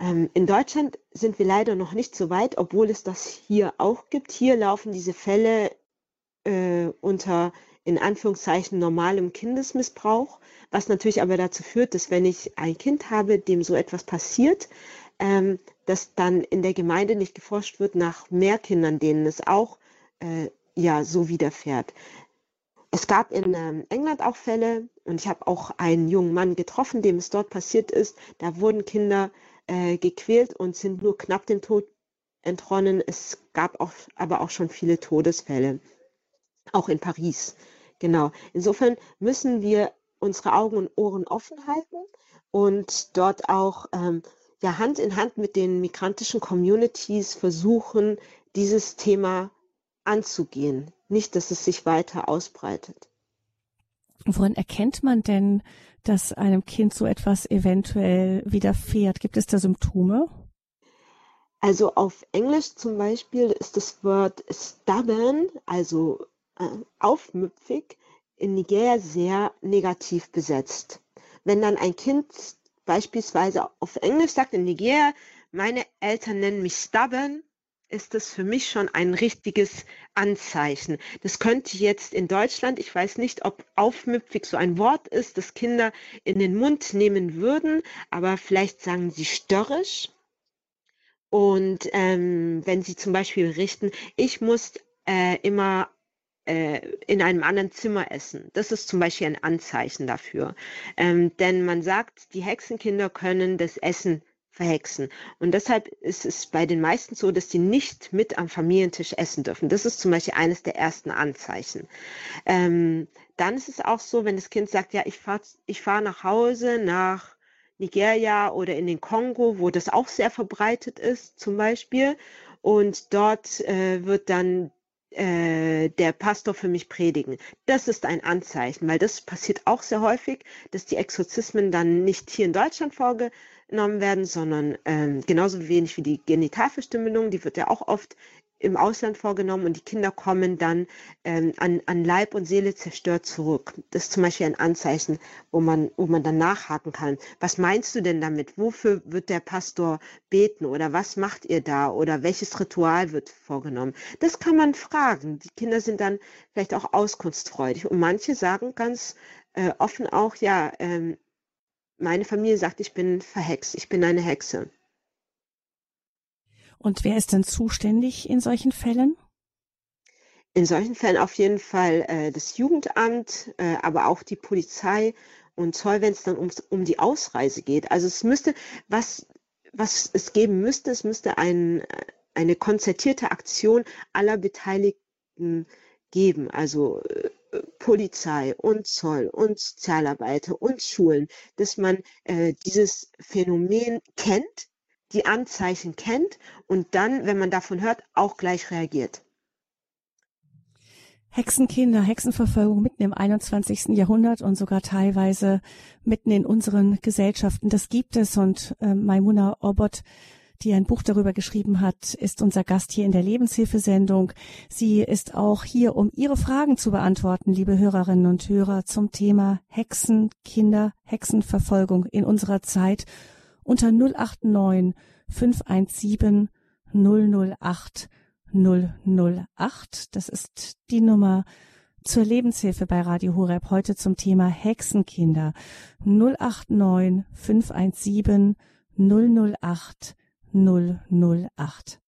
S2: Ähm, in Deutschland sind wir leider noch nicht so weit, obwohl es das hier auch gibt. Hier laufen diese Fälle äh, unter in Anführungszeichen normalem Kindesmissbrauch, was natürlich aber dazu führt, dass wenn ich ein Kind habe, dem so etwas passiert, ähm, dass dann in der Gemeinde nicht geforscht wird nach mehr Kindern, denen es auch äh, ja so widerfährt. Es gab in ähm, England auch Fälle und ich habe auch einen jungen Mann getroffen, dem es dort passiert ist. Da wurden Kinder äh, gequält und sind nur knapp dem Tod entronnen. Es gab auch, aber auch schon viele Todesfälle, auch in Paris. Genau. Insofern müssen wir unsere Augen und Ohren offen halten und dort auch ähm, ja, Hand in Hand mit den migrantischen Communities versuchen, dieses Thema anzugehen. Nicht, dass es sich weiter ausbreitet.
S1: Woran erkennt man denn, dass einem Kind so etwas eventuell widerfährt? Gibt es da Symptome?
S2: Also auf Englisch zum Beispiel ist das Wort stubborn, also äh, aufmüpfig, in Nigeria sehr negativ besetzt. Wenn dann ein Kind beispielsweise auf Englisch sagt in Nigeria, meine Eltern nennen mich stubborn, ist das für mich schon ein richtiges Anzeichen. Das könnte jetzt in Deutschland, ich weiß nicht, ob aufmüpfig so ein Wort ist, das Kinder in den Mund nehmen würden, aber vielleicht sagen sie störrisch. Und ähm, wenn sie zum Beispiel berichten, ich muss äh, immer äh, in einem anderen Zimmer essen. Das ist zum Beispiel ein Anzeichen dafür. Ähm, denn man sagt, die Hexenkinder können das Essen verhexen. Und deshalb ist es bei den meisten so, dass sie nicht mit am Familientisch essen dürfen. Das ist zum Beispiel eines der ersten Anzeichen. Ähm, dann ist es auch so, wenn das Kind sagt, ja, ich fahre ich fahr nach Hause, nach Nigeria oder in den Kongo, wo das auch sehr verbreitet ist, zum Beispiel. Und dort äh, wird dann äh, der Pastor für mich predigen. Das ist ein Anzeichen, weil das passiert auch sehr häufig, dass die Exorzismen dann nicht hier in Deutschland vorge genommen werden, sondern ähm, genauso wenig wie die Genitalverstümmelung, die wird ja auch oft im Ausland vorgenommen und die Kinder kommen dann ähm, an, an Leib und Seele zerstört zurück. Das ist zum Beispiel ein Anzeichen, wo man, wo man dann nachhaken kann. Was meinst du denn damit? Wofür wird der Pastor beten oder was macht ihr da oder welches Ritual wird vorgenommen? Das kann man fragen. Die Kinder sind dann vielleicht auch auskunftsfreudig und manche sagen ganz äh, offen auch, ja, ähm, meine Familie sagt, ich bin verhext, ich bin eine Hexe.
S1: Und wer ist denn zuständig in solchen Fällen?
S2: In solchen Fällen auf jeden Fall äh, das Jugendamt, äh, aber auch die Polizei und Zoll, wenn es dann ums, um die Ausreise geht. Also es müsste, was, was es geben müsste, es müsste ein, eine konzertierte Aktion aller Beteiligten geben. Also äh, Polizei und Zoll und Sozialarbeiter und Schulen, dass man äh, dieses Phänomen kennt, die Anzeichen kennt und dann, wenn man davon hört, auch gleich reagiert.
S1: Hexenkinder, Hexenverfolgung mitten im 21. Jahrhundert und sogar teilweise mitten in unseren Gesellschaften. Das gibt es und äh, Maimuna Obot die ein Buch darüber geschrieben hat, ist unser Gast hier in der Lebenshilfesendung. Sie ist auch hier, um Ihre Fragen zu beantworten, liebe Hörerinnen und Hörer, zum Thema Hexen, Kinder, Hexenverfolgung in unserer Zeit unter 089 517 008 008. Das ist die Nummer zur Lebenshilfe bei Radio Horeb heute zum Thema Hexenkinder 089 517 008 008.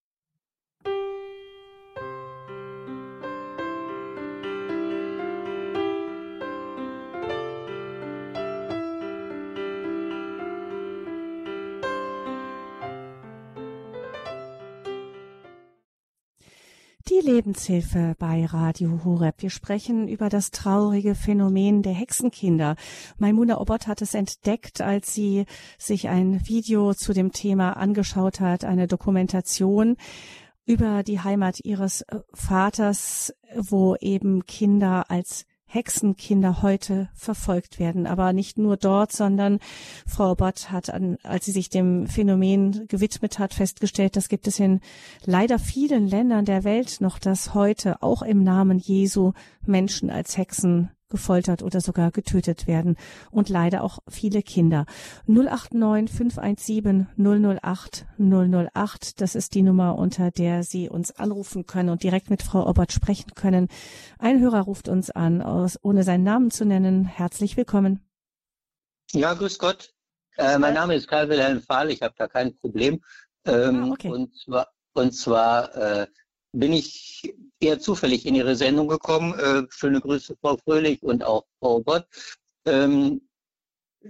S1: Die Lebenshilfe bei Radio Horeb. Wir sprechen über das traurige Phänomen der Hexenkinder. Maimuna Obot hat es entdeckt, als sie sich ein Video zu dem Thema angeschaut hat, eine Dokumentation über die Heimat ihres Vaters, wo eben Kinder als Hexenkinder heute verfolgt werden. Aber nicht nur dort, sondern Frau Bott hat, an, als sie sich dem Phänomen gewidmet hat, festgestellt, das gibt es in leider vielen Ländern der Welt noch, dass heute auch im Namen Jesu Menschen als Hexen gefoltert oder sogar getötet werden und leider auch viele Kinder. 089 517 008 008, das ist die Nummer, unter der Sie uns anrufen können und direkt mit Frau Obert sprechen können. Ein Hörer ruft uns an, aus, ohne seinen Namen zu nennen. Herzlich willkommen.
S3: Ja, grüß Gott. Äh, mein Name ist Karl Wilhelm Fahl, ich habe da kein Problem. Ähm, ah, okay. Und zwar, und zwar äh, bin ich eher zufällig in Ihre Sendung gekommen. Äh, schöne Grüße, Frau Fröhlich und auch Frau Gott. Ähm,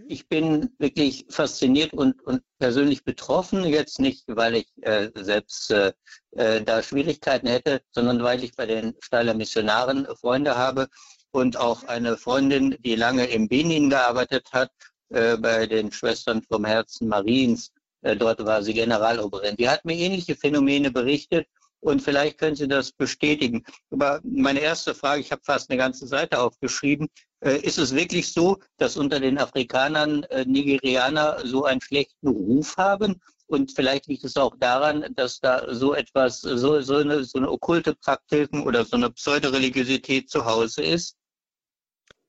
S3: ich bin wirklich fasziniert und, und persönlich betroffen, jetzt nicht, weil ich äh, selbst äh, äh, da Schwierigkeiten hätte, sondern weil ich bei den Steiler Missionaren Freunde habe und auch eine Freundin, die lange im Benin gearbeitet hat, äh, bei den Schwestern vom Herzen Mariens. Äh, dort war sie Generaloberin. Die hat mir ähnliche Phänomene berichtet und vielleicht können Sie das bestätigen. Aber meine erste Frage, ich habe fast eine ganze Seite aufgeschrieben, äh, ist es wirklich so, dass unter den Afrikanern äh, Nigerianer so einen schlechten Ruf haben? Und vielleicht liegt es auch daran, dass da so etwas, so, so, eine, so eine okkulte Praktiken oder so eine Pseudoreligiosität zu Hause ist?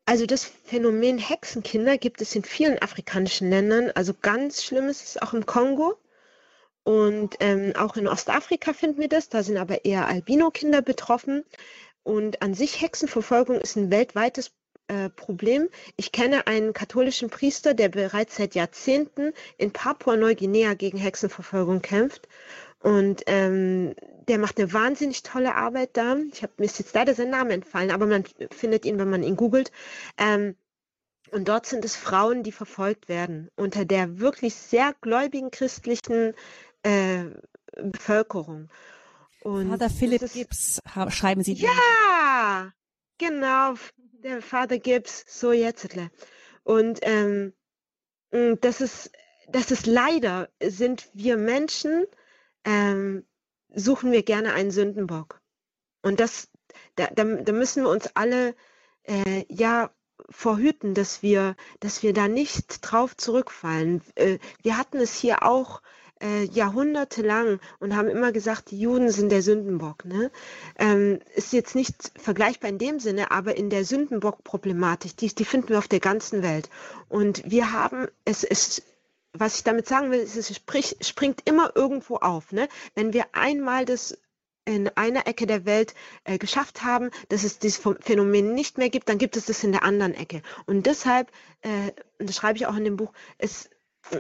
S2: Also das Phänomen Hexenkinder gibt es in vielen afrikanischen Ländern. Also ganz schlimm ist es auch im Kongo. Und ähm, auch in Ostafrika finden wir das, da sind aber eher Albino-Kinder betroffen. Und an sich Hexenverfolgung ist ein weltweites äh, Problem. Ich kenne einen katholischen Priester, der bereits seit Jahrzehnten in Papua-Neuguinea gegen Hexenverfolgung kämpft. Und ähm, der macht eine wahnsinnig tolle Arbeit da. Ich habe mir ist jetzt leider sein Name entfallen, aber man findet ihn, wenn man ihn googelt. Ähm, und dort sind es Frauen, die verfolgt werden unter der wirklich sehr gläubigen christlichen äh, Bevölkerung.
S1: Und Vater Philipp ist, Gibbs, schreiben Sie.
S2: Ja, genau, der Vater Gibbs, so jetzt. Und ähm, das ist, das ist leider, sind wir Menschen, ähm, suchen wir gerne einen Sündenbock. Und das, da, da, da müssen wir uns alle äh, ja vorhüten, dass wir, dass wir da nicht drauf zurückfallen. Äh, wir hatten es hier auch äh, jahrhundertelang und haben immer gesagt, die Juden sind der Sündenbock. Ne? Ähm, ist jetzt nicht vergleichbar in dem Sinne, aber in der Sündenbock-Problematik, die, die finden wir auf der ganzen Welt. Und wir haben, es ist was ich damit sagen will, ist, es sprich, springt immer irgendwo auf. Ne? Wenn wir einmal das in einer Ecke der Welt äh, geschafft haben, dass es dieses Phänomen nicht mehr gibt, dann gibt es das in der anderen Ecke. Und deshalb, äh, das schreibe ich auch in dem Buch, es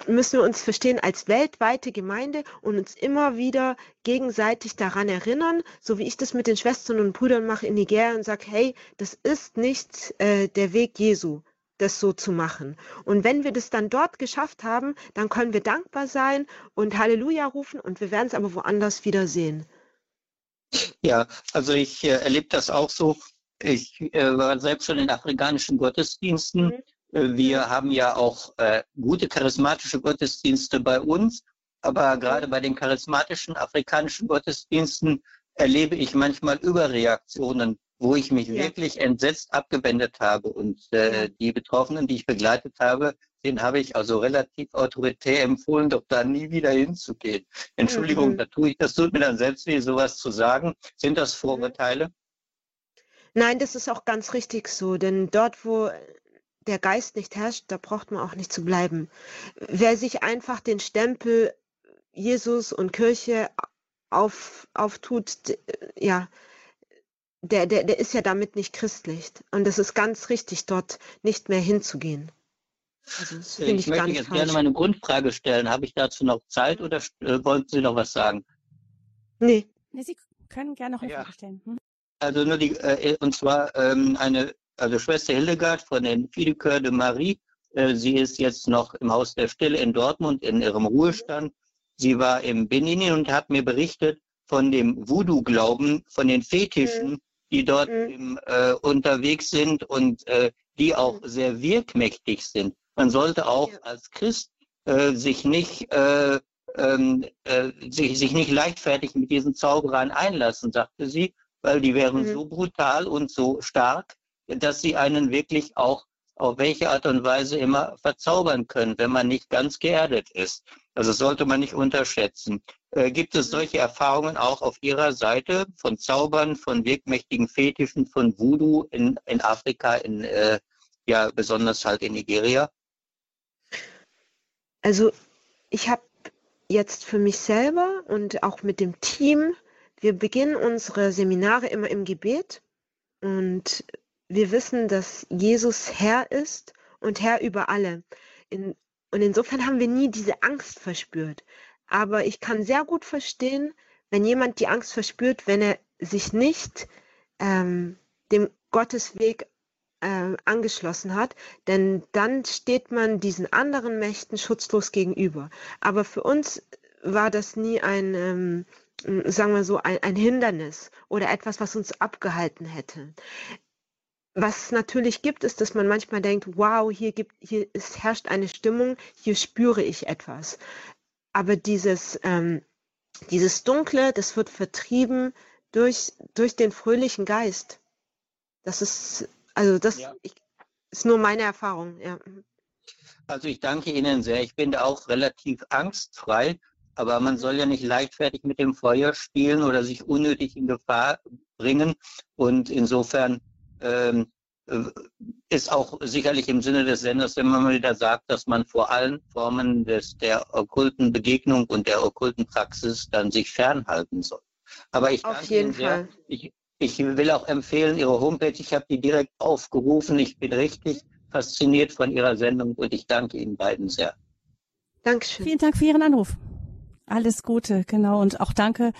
S2: müssen wir uns verstehen als weltweite Gemeinde und uns immer wieder gegenseitig daran erinnern, so wie ich das mit den Schwestern und Brüdern mache in Nigeria und sage, hey, das ist nicht äh, der Weg Jesu, das so zu machen. Und wenn wir das dann dort geschafft haben, dann können wir dankbar sein und Halleluja rufen und wir werden es aber woanders wieder sehen.
S3: Ja, also ich äh, erlebe das auch so. Ich äh, war selbst schon in afrikanischen Gottesdiensten. Mhm wir haben ja auch äh, gute charismatische Gottesdienste bei uns, aber gerade bei den charismatischen afrikanischen Gottesdiensten erlebe ich manchmal Überreaktionen, wo ich mich ja. wirklich entsetzt abgewendet habe. Und äh, die Betroffenen, die ich begleitet habe, den habe ich also relativ autoritär empfohlen, doch da nie wieder hinzugehen. Entschuldigung, mhm. da tue ich, das tut mir dann selbst weh, sowas zu sagen. Sind das Vorurteile?
S2: Nein, das ist auch ganz richtig so, denn dort, wo der Geist nicht herrscht, da braucht man auch nicht zu bleiben. Wer sich einfach den Stempel Jesus und Kirche auf, auftut, ja, der, der, der ist ja damit nicht christlich. Und es ist ganz richtig, dort nicht mehr hinzugehen.
S3: Also, ich, ich möchte jetzt falsch. gerne meine Grundfrage stellen. Habe ich dazu noch Zeit oder äh, wollten Sie noch was sagen?
S1: Nee. nee Sie können gerne noch eine ja. Frage stellen. Hm?
S3: Also nur die, äh, und zwar ähm, eine, also Schwester Hildegard von den Fidecoeur de Marie. Äh, sie ist jetzt noch im Haus der Stille in Dortmund in ihrem Ruhestand. Sie war im Benin und hat mir berichtet von dem Voodoo-Glauben, von den Fetischen, mhm. die dort mhm. im, äh, unterwegs sind und äh, die auch mhm. sehr wirkmächtig sind. Man sollte auch als Christ äh, sich nicht äh, ähm, äh, sich, sich nicht leichtfertig mit diesen Zauberern einlassen, sagte sie, weil die wären so brutal und so stark, dass sie einen wirklich auch auf welche Art und Weise immer verzaubern können, wenn man nicht ganz geerdet ist. Also sollte man nicht unterschätzen. Äh, gibt es mhm. solche Erfahrungen auch auf Ihrer Seite von Zaubern, von wirkmächtigen Fetischen, von Voodoo in, in Afrika, in, äh, ja, besonders halt in Nigeria?
S2: Also ich habe jetzt für mich selber und auch mit dem Team, wir beginnen unsere Seminare immer im Gebet und wir wissen, dass Jesus Herr ist und Herr über alle. In, und insofern haben wir nie diese Angst verspürt. Aber ich kann sehr gut verstehen, wenn jemand die Angst verspürt, wenn er sich nicht ähm, dem Gottesweg äh, angeschlossen hat, denn dann steht man diesen anderen Mächten schutzlos gegenüber. Aber für uns war das nie ein, ähm, sagen wir so, ein, ein Hindernis oder etwas, was uns abgehalten hätte. Was es natürlich gibt, ist, dass man manchmal denkt, wow, hier gibt, hier ist, herrscht eine Stimmung, hier spüre ich etwas. Aber dieses, ähm, dieses Dunkle, das wird vertrieben durch, durch den fröhlichen Geist. Das ist, also das ja. ich, ist nur meine Erfahrung, ja.
S3: Also ich danke Ihnen sehr. Ich bin da auch relativ angstfrei, aber man soll ja nicht leichtfertig mit dem Feuer spielen oder sich unnötig in Gefahr bringen. Und insofern ähm, äh, ist auch sicherlich im Sinne des Senders, wenn man wieder sagt, dass man vor allen Formen des, der okkulten Begegnung und der okkulten Praxis dann sich fernhalten soll. Aber ich
S2: Auf jeden Ihnen Fall.
S3: Ich, ich will auch empfehlen, Ihre Homepage, ich habe die direkt aufgerufen. Ich bin richtig fasziniert von Ihrer Sendung und ich danke Ihnen beiden sehr.
S1: Dankeschön. Vielen Dank für Ihren Anruf. Alles Gute, genau. Und auch danke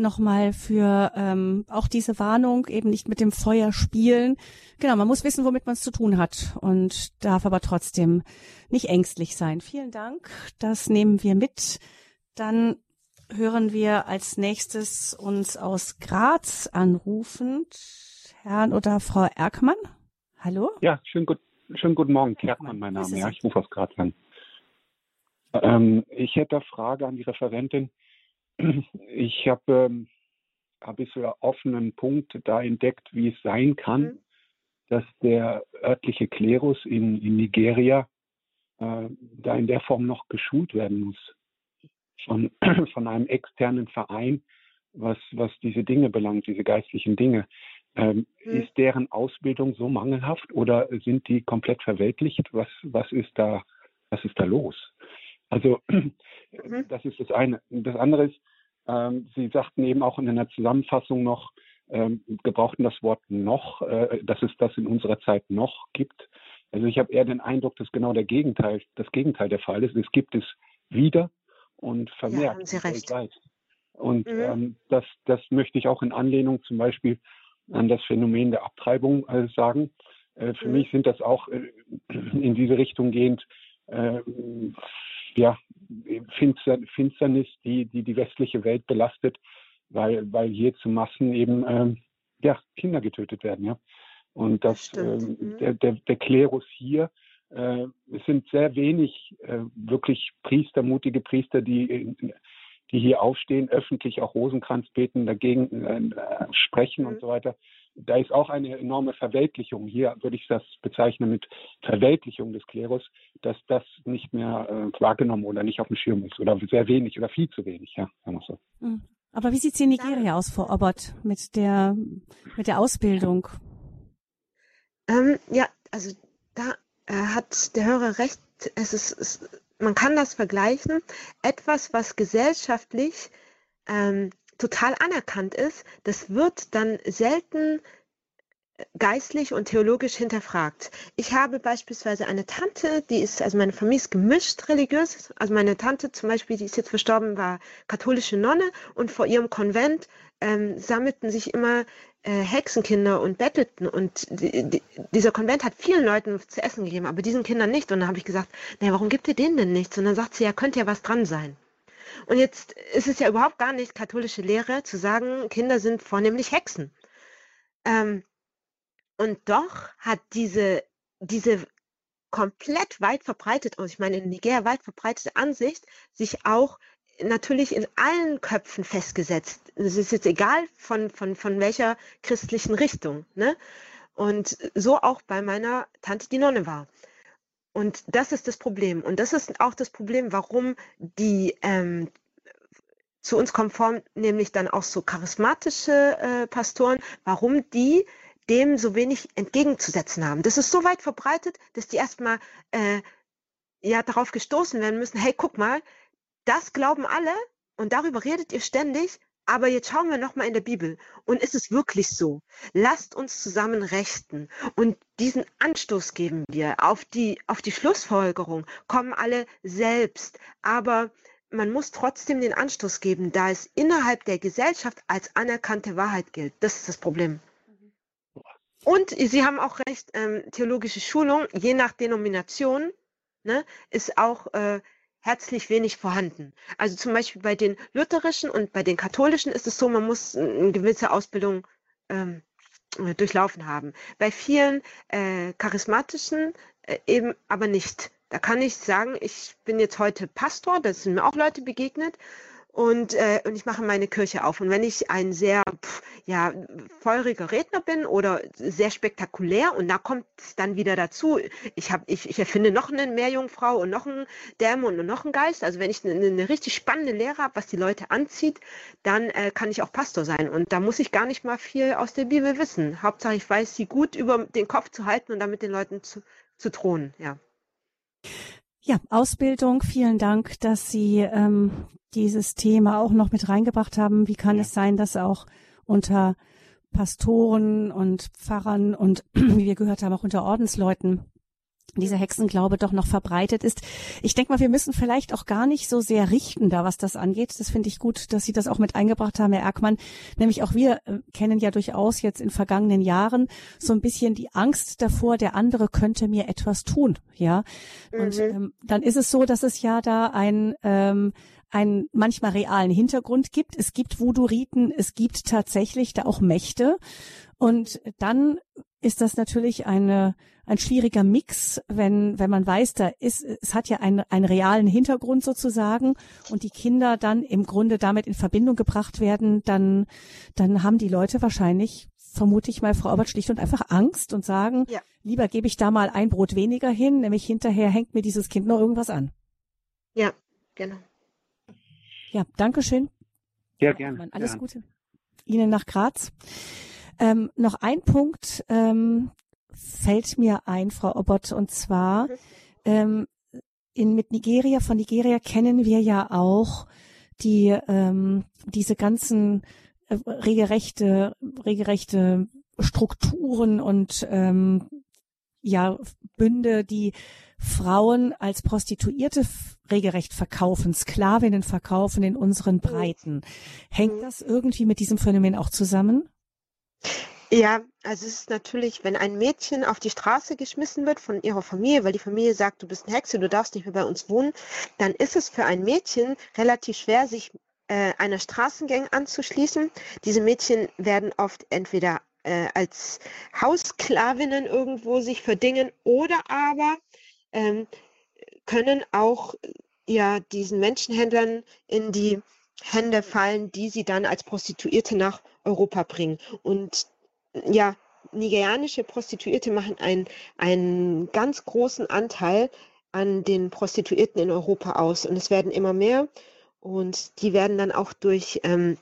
S1: nochmal für ähm, auch diese Warnung, eben nicht mit dem Feuer spielen. Genau, man muss wissen, womit man es zu tun hat und darf aber trotzdem nicht ängstlich sein. Vielen Dank, das nehmen wir mit. Dann hören wir als nächstes uns aus Graz anrufend Herrn oder Frau Erkmann. Hallo?
S4: Ja, schönen, gut, schönen guten Morgen, Kerkmann, mein Name. Ja, ich rufe aus Graz an. Ähm, ich hätte eine Frage an die Referentin. Ich habe ähm, ein bisschen offenen Punkt da entdeckt, wie es sein kann, mhm. dass der örtliche Klerus in, in Nigeria äh, da in der Form noch geschult werden muss. Von, von einem externen Verein, was, was diese Dinge belangt, diese geistlichen Dinge. Ähm, mhm. Ist deren Ausbildung so mangelhaft oder sind die komplett verweltlicht? Was, was, ist, da, was ist da los? Also mhm. das ist das eine. Das andere ist, Sie sagten eben auch in der Zusammenfassung noch, ähm, gebrauchten das Wort noch, äh, dass es das in unserer Zeit noch gibt. Also ich habe eher den Eindruck, dass genau der Gegenteil, das Gegenteil der Fall ist. Es gibt es wieder und vermehrt. Ja, haben
S2: Sie recht.
S4: Und mhm. ähm, das, das möchte ich auch in Anlehnung zum Beispiel an das Phänomen der Abtreibung äh, sagen. Äh, für mhm. mich sind das auch äh, in diese Richtung gehend äh, ja, Finster, Finsternis, die, die die westliche Welt belastet, weil, weil hier zu Massen eben ähm, ja, Kinder getötet werden. Ja? Und das, ähm, mhm. der, der, der Klerus hier, äh, es sind sehr wenig äh, wirklich Priester, mutige Priester, die, die hier aufstehen, öffentlich auch Rosenkranz beten, dagegen äh, sprechen mhm. und so weiter. Da ist auch eine enorme Verweltlichung. Hier würde ich das bezeichnen mit Verweltlichung des Klerus, dass das nicht mehr äh, wahrgenommen oder nicht auf dem Schirm ist oder sehr wenig oder viel zu wenig, ja, sagen wir so.
S1: Mhm. Aber wie sieht es in Nigeria aus, Frau Obert, mit der, mit der Ausbildung?
S2: Ähm, ja, also da äh, hat der Hörer recht. Es ist, es, man kann das vergleichen. Etwas, was gesellschaftlich ähm, total anerkannt ist, das wird dann selten geistlich und theologisch hinterfragt. Ich habe beispielsweise eine Tante, die ist, also meine Familie ist gemischt religiös. Also meine Tante zum Beispiel, die ist jetzt verstorben, war katholische Nonne und vor ihrem Konvent ähm, sammelten sich immer äh, Hexenkinder und bettelten. Und die, die, dieser Konvent hat vielen Leuten zu essen gegeben, aber diesen Kindern nicht. Und dann habe ich gesagt, naja, warum gibt ihr denen denn nichts? Und dann sagt sie, ja, könnte ja was dran sein. Und jetzt ist es ja überhaupt gar nicht katholische Lehre zu sagen, Kinder sind vornehmlich Hexen. Ähm, und doch hat diese, diese komplett weit verbreitet, also ich meine in Nigeria weit verbreitete Ansicht, sich auch natürlich in allen Köpfen festgesetzt. Es ist jetzt egal von, von, von welcher christlichen Richtung. Ne? Und so auch bei meiner Tante, die Nonne war. Und das ist das Problem. Und das ist auch das Problem, warum die ähm, zu uns konform, nämlich dann auch so charismatische äh, Pastoren, warum die dem so wenig entgegenzusetzen haben. Das ist so weit verbreitet, dass die erstmal äh, ja darauf gestoßen werden müssen, hey, guck mal, das glauben alle und darüber redet ihr ständig, aber jetzt schauen wir nochmal in der Bibel. Und ist es wirklich so? Lasst uns zusammen rechten. Und diesen Anstoß geben wir. Auf die, auf die Schlussfolgerung kommen alle selbst. Aber man muss trotzdem den Anstoß geben, da es innerhalb der Gesellschaft als anerkannte Wahrheit gilt. Das ist das Problem. Und Sie haben auch recht, ähm, theologische Schulung, je nach Denomination, ne, ist auch äh, herzlich wenig vorhanden. Also zum Beispiel bei den lutherischen und bei den katholischen ist es so, man muss eine gewisse Ausbildung ähm, durchlaufen haben. Bei vielen äh, charismatischen äh, eben aber nicht. Da kann ich sagen, ich bin jetzt heute Pastor, da sind mir auch Leute begegnet und, äh, und ich mache meine Kirche auf. Und wenn ich ein sehr pff, ja, feuriger Redner bin oder sehr spektakulär und da kommt es dann wieder dazu, ich, hab, ich, ich erfinde noch eine Meerjungfrau und noch einen Dämon und noch einen Geist. Also wenn ich eine, eine richtig spannende Lehre habe, was die Leute anzieht, dann äh, kann ich auch Pastor sein. Und da muss ich gar nicht mal viel aus der Bibel wissen. Hauptsache ich weiß, sie gut über den Kopf zu halten und damit den Leuten zu, zu drohen. Ja.
S1: Ja, Ausbildung, vielen Dank, dass Sie ähm, dieses Thema auch noch mit reingebracht haben. Wie kann ja. es sein, dass auch unter Pastoren und Pfarrern und wie wir gehört haben, auch unter Ordensleuten dieser Hexenglaube doch noch verbreitet ist. Ich denke mal, wir müssen vielleicht auch gar nicht so sehr richten da, was das angeht. Das finde ich gut, dass Sie das auch mit eingebracht haben, Herr Erkmann. Nämlich auch wir äh, kennen ja durchaus jetzt in vergangenen Jahren so ein bisschen die Angst davor, der andere könnte mir etwas tun. Ja. Und mhm. ähm, dann ist es so, dass es ja da ein, ähm, einen manchmal realen Hintergrund gibt. Es gibt Voodoo-Riten, es gibt tatsächlich da auch Mächte. Und dann ist das natürlich eine, ein schwieriger Mix, wenn, wenn man weiß, da ist, es hat ja einen, einen realen Hintergrund sozusagen und die Kinder dann im Grunde damit in Verbindung gebracht werden, dann, dann haben die Leute wahrscheinlich, vermute ich mal, Frau Obert, schlicht und einfach Angst und sagen, ja. lieber gebe ich da mal ein Brot weniger hin, nämlich hinterher hängt mir dieses Kind noch irgendwas an.
S2: Ja, genau.
S1: Ja, danke schön.
S4: Ja, gerne.
S1: Alles
S4: gerne.
S1: Gute. Ihnen nach Graz. Ähm, noch ein Punkt ähm, fällt mir ein, Frau Obert, und zwar ähm, in, mit Nigeria, von Nigeria kennen wir ja auch die ähm, diese ganzen äh, regelrechte, regelrechte Strukturen und ähm, ja Bünde, die Frauen als Prostituierte regelrecht verkaufen, Sklavinnen verkaufen in unseren mhm. Breiten. Hängt das irgendwie mit diesem Phänomen auch zusammen?
S2: Ja, also es ist natürlich, wenn ein Mädchen auf die Straße geschmissen wird von ihrer Familie, weil die Familie sagt, du bist eine Hexe, du darfst nicht mehr bei uns wohnen, dann ist es für ein Mädchen relativ schwer, sich äh, einer Straßengang anzuschließen. Diese Mädchen werden oft entweder äh, als Haussklavinnen irgendwo sich verdingen oder aber ähm, können auch ja diesen Menschenhändlern in die Hände fallen, die sie dann als Prostituierte nach Europa bringen. Und ja, nigerianische Prostituierte machen einen, einen ganz großen Anteil an den Prostituierten in Europa aus. Und es werden immer mehr. Und die werden dann auch durch ähm,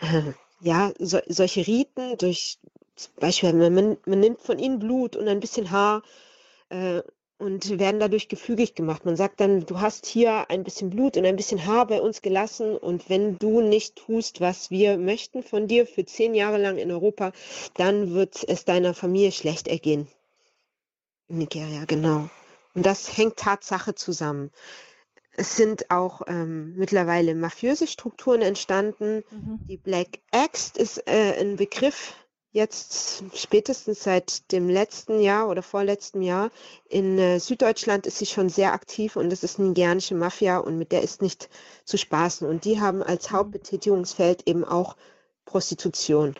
S2: äh, ja, so, solche Riten, durch zum Beispiel, man, man nimmt von ihnen Blut und ein bisschen Haar äh, und werden dadurch gefügig gemacht. Man sagt dann, du hast hier ein bisschen Blut und ein bisschen Haar bei uns gelassen und wenn du nicht tust, was wir möchten von dir für zehn Jahre lang in Europa, dann wird es deiner Familie schlecht ergehen. In Nigeria, genau. Und das hängt Tatsache zusammen. Es sind auch ähm, mittlerweile mafiöse Strukturen entstanden. Mhm. Die Black Axe ist äh, ein Begriff, jetzt spätestens seit dem letzten Jahr oder vorletzten Jahr. In äh, Süddeutschland ist sie schon sehr aktiv und das ist eine nigerianische Mafia und mit der ist nicht zu spaßen. Und die haben als. Hauptbetätigungsfeld eben auch Prostitution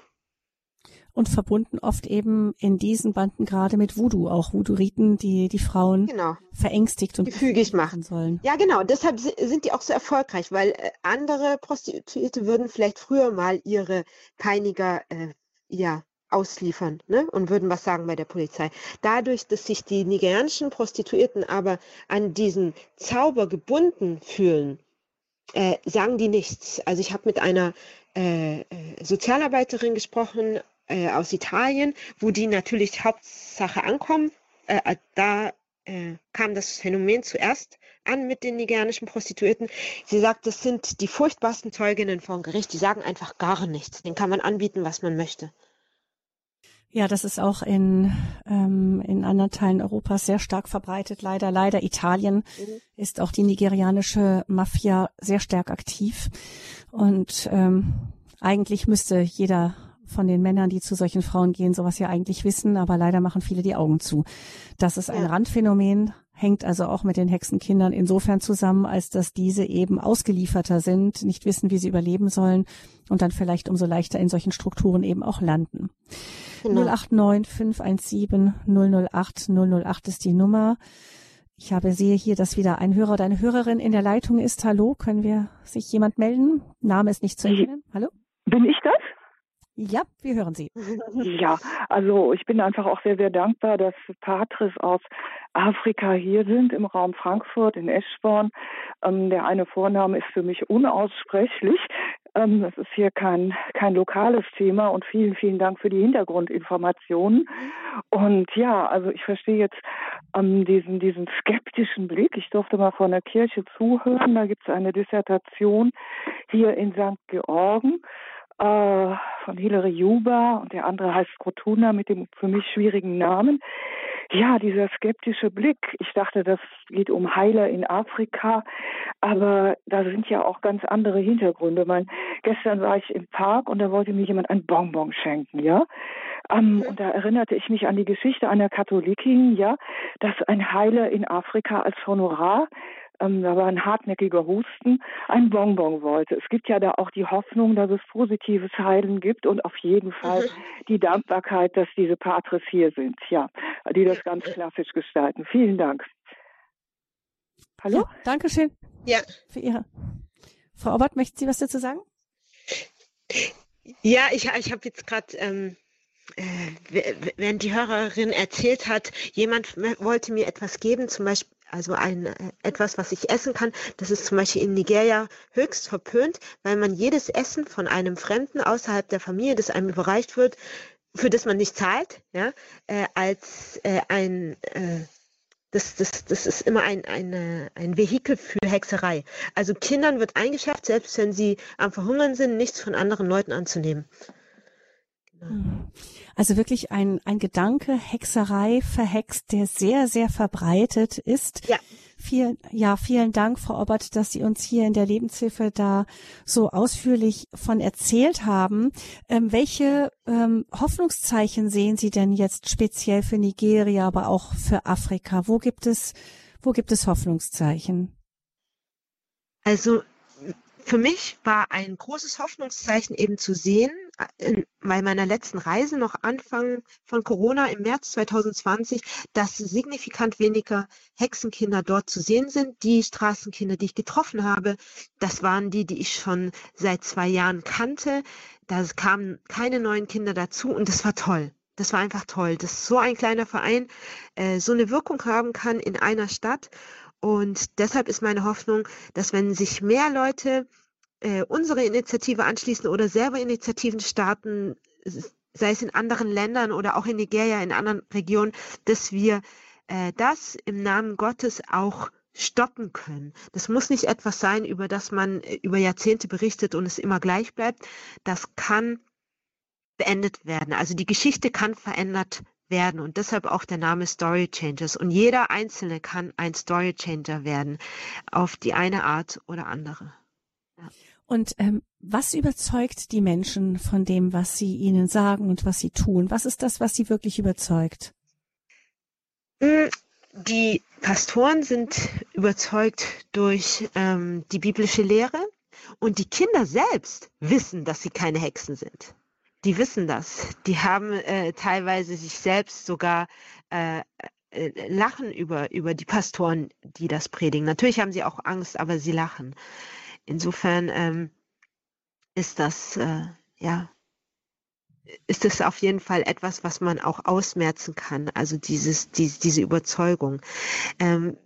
S1: und verbunden oft eben in diesen Banden gerade mit Voodoo, auch Voodoo-Riten, die die Frauen genau. verängstigt und
S2: gefügig machen sollen. Ja, genau. Deshalb sind die auch so erfolgreich, weil äh, andere Prostituierte würden vielleicht früher mal ihre Peiniger äh, ja ausliefern ne? und würden was sagen bei der Polizei. Dadurch, dass sich die nigerianischen Prostituierten aber an diesen Zauber gebunden fühlen, äh, sagen die nichts. Also ich habe mit einer äh, äh Sozialarbeiterin gesprochen äh, aus Italien, wo die natürlich Hauptsache ankommen. Äh, da äh, kam das Phänomen zuerst an mit den nigerianischen Prostituierten. Sie sagt, das sind die furchtbarsten Zeuginnen vor Gericht. Die sagen einfach gar nichts. Den kann man anbieten, was man möchte.
S1: Ja, das ist auch in, ähm, in anderen Teilen Europas sehr stark verbreitet. Leider, leider Italien mhm. ist auch die nigerianische Mafia sehr stark aktiv. Und ähm, eigentlich müsste jeder von den Männern, die zu solchen Frauen gehen, sowas ja eigentlich wissen, aber leider machen viele die Augen zu. Das ist ein ja. Randphänomen, hängt also auch mit den Hexenkindern insofern zusammen, als dass diese eben ausgelieferter sind, nicht wissen, wie sie überleben sollen und dann vielleicht umso leichter in solchen Strukturen eben auch landen. Genau. 089 517 008 008 ist die Nummer. Ich habe sehe hier, dass wieder ein Hörer oder eine Hörerin in der Leitung ist. Hallo, können wir sich jemand melden? Name ist nicht zu erkennen. Hallo?
S5: Bin ich das?
S1: Ja, wir hören Sie.
S5: Ja, also ich bin einfach auch sehr, sehr dankbar, dass Patris aus Afrika hier sind, im Raum Frankfurt, in Eschborn. Ähm, der eine Vorname ist für mich unaussprechlich. Ähm, das ist hier kein, kein lokales Thema und vielen, vielen Dank für die Hintergrundinformationen. Und ja, also ich verstehe jetzt ähm, diesen, diesen skeptischen Blick. Ich durfte mal von der Kirche zuhören. Da gibt es eine Dissertation hier in St. Georgen äh, von Hilary Juba und der andere heißt Rotuna mit dem für mich schwierigen Namen. Ja, dieser skeptische Blick. Ich dachte, das geht um Heiler in Afrika, aber da sind ja auch ganz andere Hintergründe. Mein, gestern war ich im Park und da wollte mir jemand ein Bonbon schenken, ja. Ähm, und da erinnerte ich mich an die Geschichte einer Katholikin, ja, dass ein Heiler in Afrika als Honorar ähm, da war ein hartnäckiger Husten, ein Bonbon wollte. Es gibt ja da auch die Hoffnung, dass es positives Heilen gibt und auf jeden Fall mhm. die Dankbarkeit, dass diese Patres hier sind, ja, die das ganz klassisch gestalten. Vielen Dank.
S1: Hallo? Ja, Dankeschön. Ja. Für Ihre. Frau Obert, möchten Sie was dazu sagen?
S2: Ja, ich, ich habe jetzt gerade ähm, äh, während die Hörerin erzählt hat, jemand wollte mir etwas geben, zum Beispiel also ein, äh, etwas, was ich essen kann. Das ist zum Beispiel in Nigeria höchst verpönt, weil man jedes Essen von einem Fremden außerhalb der Familie, das einem überreicht wird, für das man nicht zahlt, ja, äh, als äh, ein äh, das, das, das ist immer ein, eine, ein Vehikel für Hexerei. Also Kindern wird eingeschafft, selbst wenn sie am Verhungern sind, nichts von anderen Leuten anzunehmen.
S1: Genau. Also wirklich ein, ein Gedanke, Hexerei, verhext, der sehr, sehr verbreitet ist. Ja. Vielen, ja, vielen Dank, Frau Obert, dass Sie uns hier in der Lebenshilfe da so ausführlich von erzählt haben. Ähm, welche ähm, Hoffnungszeichen sehen Sie denn jetzt speziell für Nigeria, aber auch für Afrika? Wo gibt es, wo gibt es Hoffnungszeichen?
S2: Also für mich war ein großes Hoffnungszeichen eben zu sehen, äh, bei meiner letzten Reise noch Anfang von Corona im März 2020, dass signifikant weniger Hexenkinder dort zu sehen sind. Die Straßenkinder, die ich getroffen habe, das waren die, die ich schon seit zwei Jahren kannte. Da kamen keine neuen Kinder dazu und das war toll. Das war einfach toll, dass so ein kleiner Verein äh, so eine Wirkung haben kann in einer Stadt. Und deshalb ist meine Hoffnung, dass wenn sich mehr Leute äh, unsere Initiative anschließen oder selber Initiativen starten, sei es in anderen Ländern oder auch in Nigeria, in anderen Regionen, dass wir äh, das im Namen Gottes auch stoppen können. Das muss nicht etwas sein, über das man äh, über Jahrzehnte berichtet und es immer gleich bleibt. Das kann beendet werden. Also die Geschichte kann verändert werden und deshalb auch der Name Story Changers. Und jeder Einzelne kann ein Story Changer werden, auf die eine Art oder andere.
S1: Ja. Und ähm, was überzeugt die Menschen von dem, was sie ihnen sagen und was sie tun? Was ist das, was sie wirklich überzeugt?
S2: Hm, die Pastoren sind überzeugt durch ähm, die biblische Lehre und die Kinder selbst wissen, dass sie keine Hexen sind. Die wissen das. Die haben äh, teilweise sich selbst sogar äh, äh, lachen über, über die Pastoren, die das predigen. Natürlich haben sie auch Angst, aber sie lachen. Insofern ähm, ist das, äh, ja, ist es auf jeden Fall etwas, was man auch ausmerzen kann, also dieses, die, diese Überzeugung. Ähm,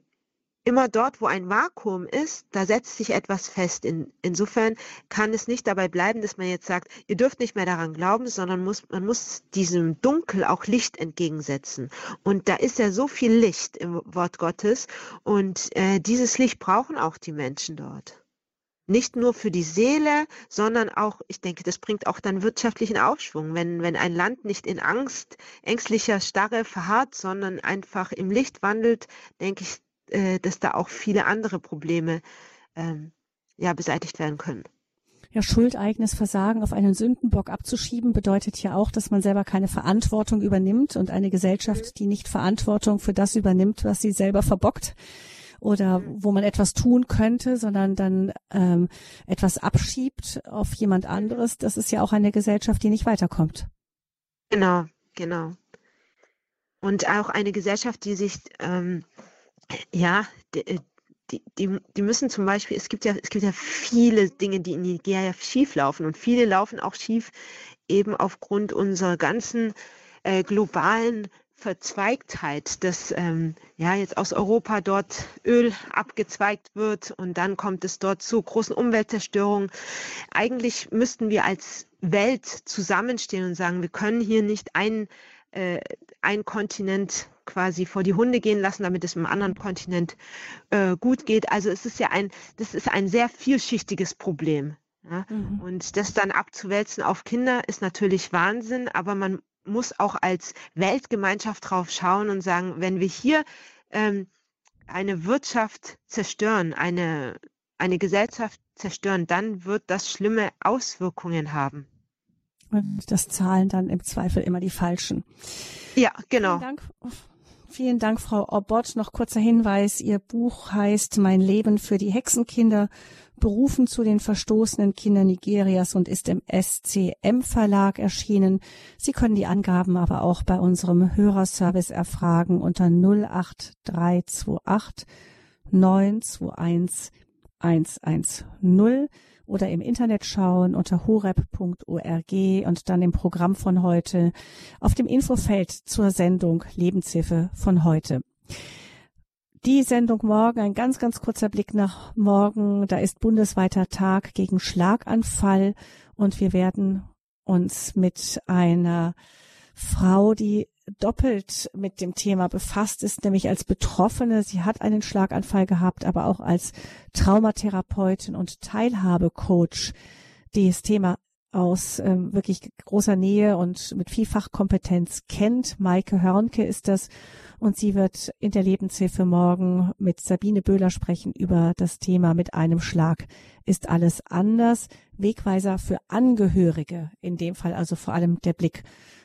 S2: immer dort, wo ein Vakuum ist, da setzt sich etwas fest. In, insofern kann es nicht dabei bleiben, dass man jetzt sagt, ihr dürft nicht mehr daran glauben, sondern muss, man muss diesem Dunkel auch Licht entgegensetzen. Und da ist ja so viel Licht im Wort Gottes und äh, dieses Licht brauchen auch die Menschen dort nicht nur für die Seele, sondern auch, ich denke, das bringt auch dann wirtschaftlichen Aufschwung, wenn, wenn ein Land nicht in Angst, ängstlicher Starre verharrt, sondern einfach im Licht wandelt, denke ich, äh, dass da auch viele andere Probleme ähm, ja, beseitigt werden können.
S1: Ja, Schuld, eigenes Versagen auf einen Sündenbock abzuschieben bedeutet ja auch, dass man selber keine Verantwortung übernimmt und eine Gesellschaft, die nicht Verantwortung für das übernimmt, was sie selber verbockt, oder wo man etwas tun könnte, sondern dann ähm, etwas abschiebt auf jemand anderes, das ist ja auch eine Gesellschaft, die nicht weiterkommt.
S2: Genau, genau. Und auch eine Gesellschaft, die sich, ähm, ja, die, die, die, die müssen zum Beispiel, es gibt ja, es gibt ja viele Dinge, die in Nigeria schief laufen und viele laufen auch schief eben aufgrund unserer ganzen äh, globalen Verzweigtheit, dass ähm, ja jetzt aus Europa dort Öl abgezweigt wird und dann kommt es dort zu großen Umweltzerstörungen. Eigentlich müssten wir als Welt zusammenstehen und sagen, wir können hier nicht ein, äh, ein Kontinent quasi vor die Hunde gehen lassen, damit es im anderen Kontinent äh, gut geht. Also es ist ja ein, das ist ein sehr vielschichtiges Problem. Ja? Mhm. Und das dann abzuwälzen auf Kinder ist natürlich Wahnsinn, aber man muss auch als Weltgemeinschaft drauf schauen und sagen, wenn wir hier ähm, eine Wirtschaft zerstören, eine, eine Gesellschaft zerstören, dann wird das schlimme Auswirkungen haben.
S1: Und das zahlen dann im Zweifel immer die Falschen.
S2: Ja, genau.
S1: Vielen Dank, vielen Dank Frau Obott. Noch kurzer Hinweis. Ihr Buch heißt Mein Leben für die Hexenkinder berufen zu den verstoßenen Kindern Nigerias und ist im SCM Verlag erschienen. Sie können die Angaben aber auch bei unserem Hörerservice erfragen unter 08328 921 110 oder im Internet schauen unter horeb.org und dann im Programm von heute auf dem Infofeld zur Sendung Lebenshilfe von heute die Sendung morgen, ein ganz, ganz kurzer Blick nach morgen. Da ist bundesweiter Tag gegen Schlaganfall und wir werden uns mit einer Frau, die doppelt mit dem Thema befasst ist, nämlich als Betroffene. Sie hat einen Schlaganfall gehabt, aber auch als Traumatherapeutin und Teilhabecoach. Das Thema aus ähm, wirklich großer Nähe und mit viel Fachkompetenz kennt. Maike Hörnke ist das und sie wird in der Lebenshilfe morgen mit Sabine Böhler sprechen über das Thema mit einem Schlag ist alles anders. Wegweiser für Angehörige, in dem Fall also vor allem der Blick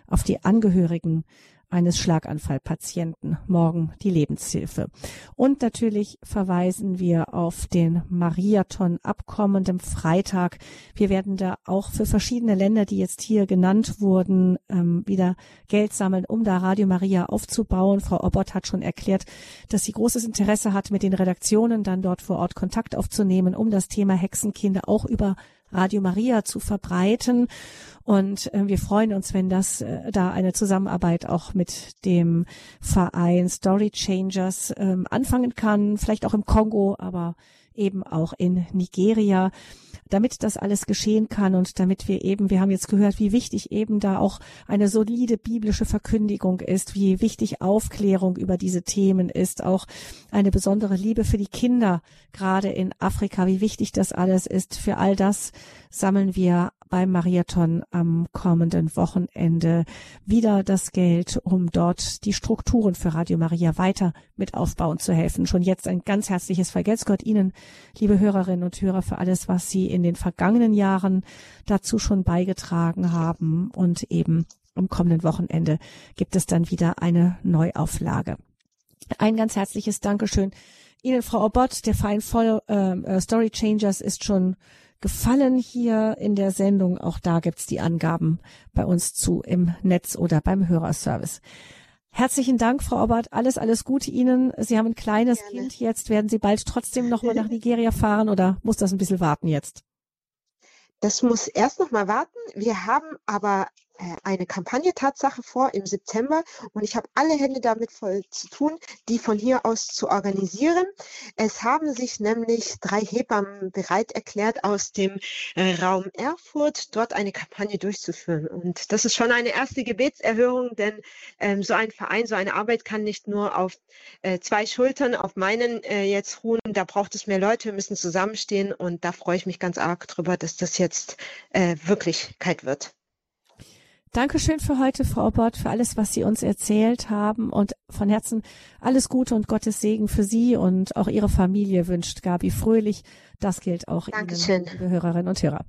S1: auf die Angehörigen eines Schlaganfallpatienten, morgen die Lebenshilfe. Und natürlich verweisen wir auf den Mariathon ab kommendem Freitag. Wir werden da auch für verschiedene Länder, die jetzt hier genannt wurden, ähm, wieder Geld sammeln, um da Radio Maria aufzubauen. Frau Obert hat schon erklärt, dass sie großes Interesse hat, mit den Redaktionen dann dort vor Ort Kontakt aufzunehmen, um das Thema Hexenkinder auch über Radio Maria zu verbreiten. Und äh, wir freuen uns, wenn das äh, da eine Zusammenarbeit auch mit dem Verein Story Changers äh, anfangen kann, vielleicht auch im Kongo, aber eben auch in Nigeria damit das alles geschehen kann und damit wir eben, wir haben jetzt gehört, wie wichtig eben da auch eine solide biblische Verkündigung ist, wie wichtig Aufklärung über diese Themen ist, auch eine besondere Liebe für die Kinder, gerade in Afrika, wie wichtig das alles ist. Für all das sammeln wir beim Mariathon am kommenden Wochenende wieder das Geld, um dort die Strukturen für Radio Maria weiter mit aufbauen zu helfen. Schon jetzt ein ganz herzliches Vergelt's Gott Ihnen, liebe Hörerinnen und Hörer, für alles, was Sie in den vergangenen Jahren dazu schon beigetragen haben. Und eben am kommenden Wochenende gibt es dann wieder eine Neuauflage. Ein ganz herzliches Dankeschön Ihnen, Frau Obott. Der Verein Voll äh, Story Changers ist schon gefallen hier in der Sendung. Auch da gibt's die Angaben bei uns zu im Netz oder beim Hörerservice. Herzlichen Dank, Frau Obert. Alles, alles Gute Ihnen. Sie haben ein kleines Gerne. Kind jetzt. Werden Sie bald trotzdem nochmal nach Nigeria fahren oder muss das ein bisschen warten jetzt?
S2: Das muss erst noch mal warten. Wir haben aber eine Kampagne Tatsache vor im September und ich habe alle Hände damit voll zu tun, die von hier aus zu organisieren. Es haben sich nämlich drei Hebammen bereit erklärt, aus dem äh, Raum Erfurt dort eine Kampagne durchzuführen. Und das ist schon eine erste Gebetserhörung, denn ähm, so ein Verein, so eine Arbeit kann nicht nur auf äh, zwei Schultern, auf meinen äh, jetzt ruhen. Da braucht es mehr Leute, wir müssen zusammenstehen und da freue ich mich ganz arg drüber, dass das jetzt äh, Wirklichkeit wird.
S1: Dankeschön für heute, Frau Obert, für alles, was Sie uns erzählt haben und von Herzen alles Gute und Gottes Segen für Sie und auch Ihre Familie wünscht Gabi Fröhlich. Das gilt auch
S2: Dankeschön.
S1: Ihnen, liebe Hörerinnen und Hörer.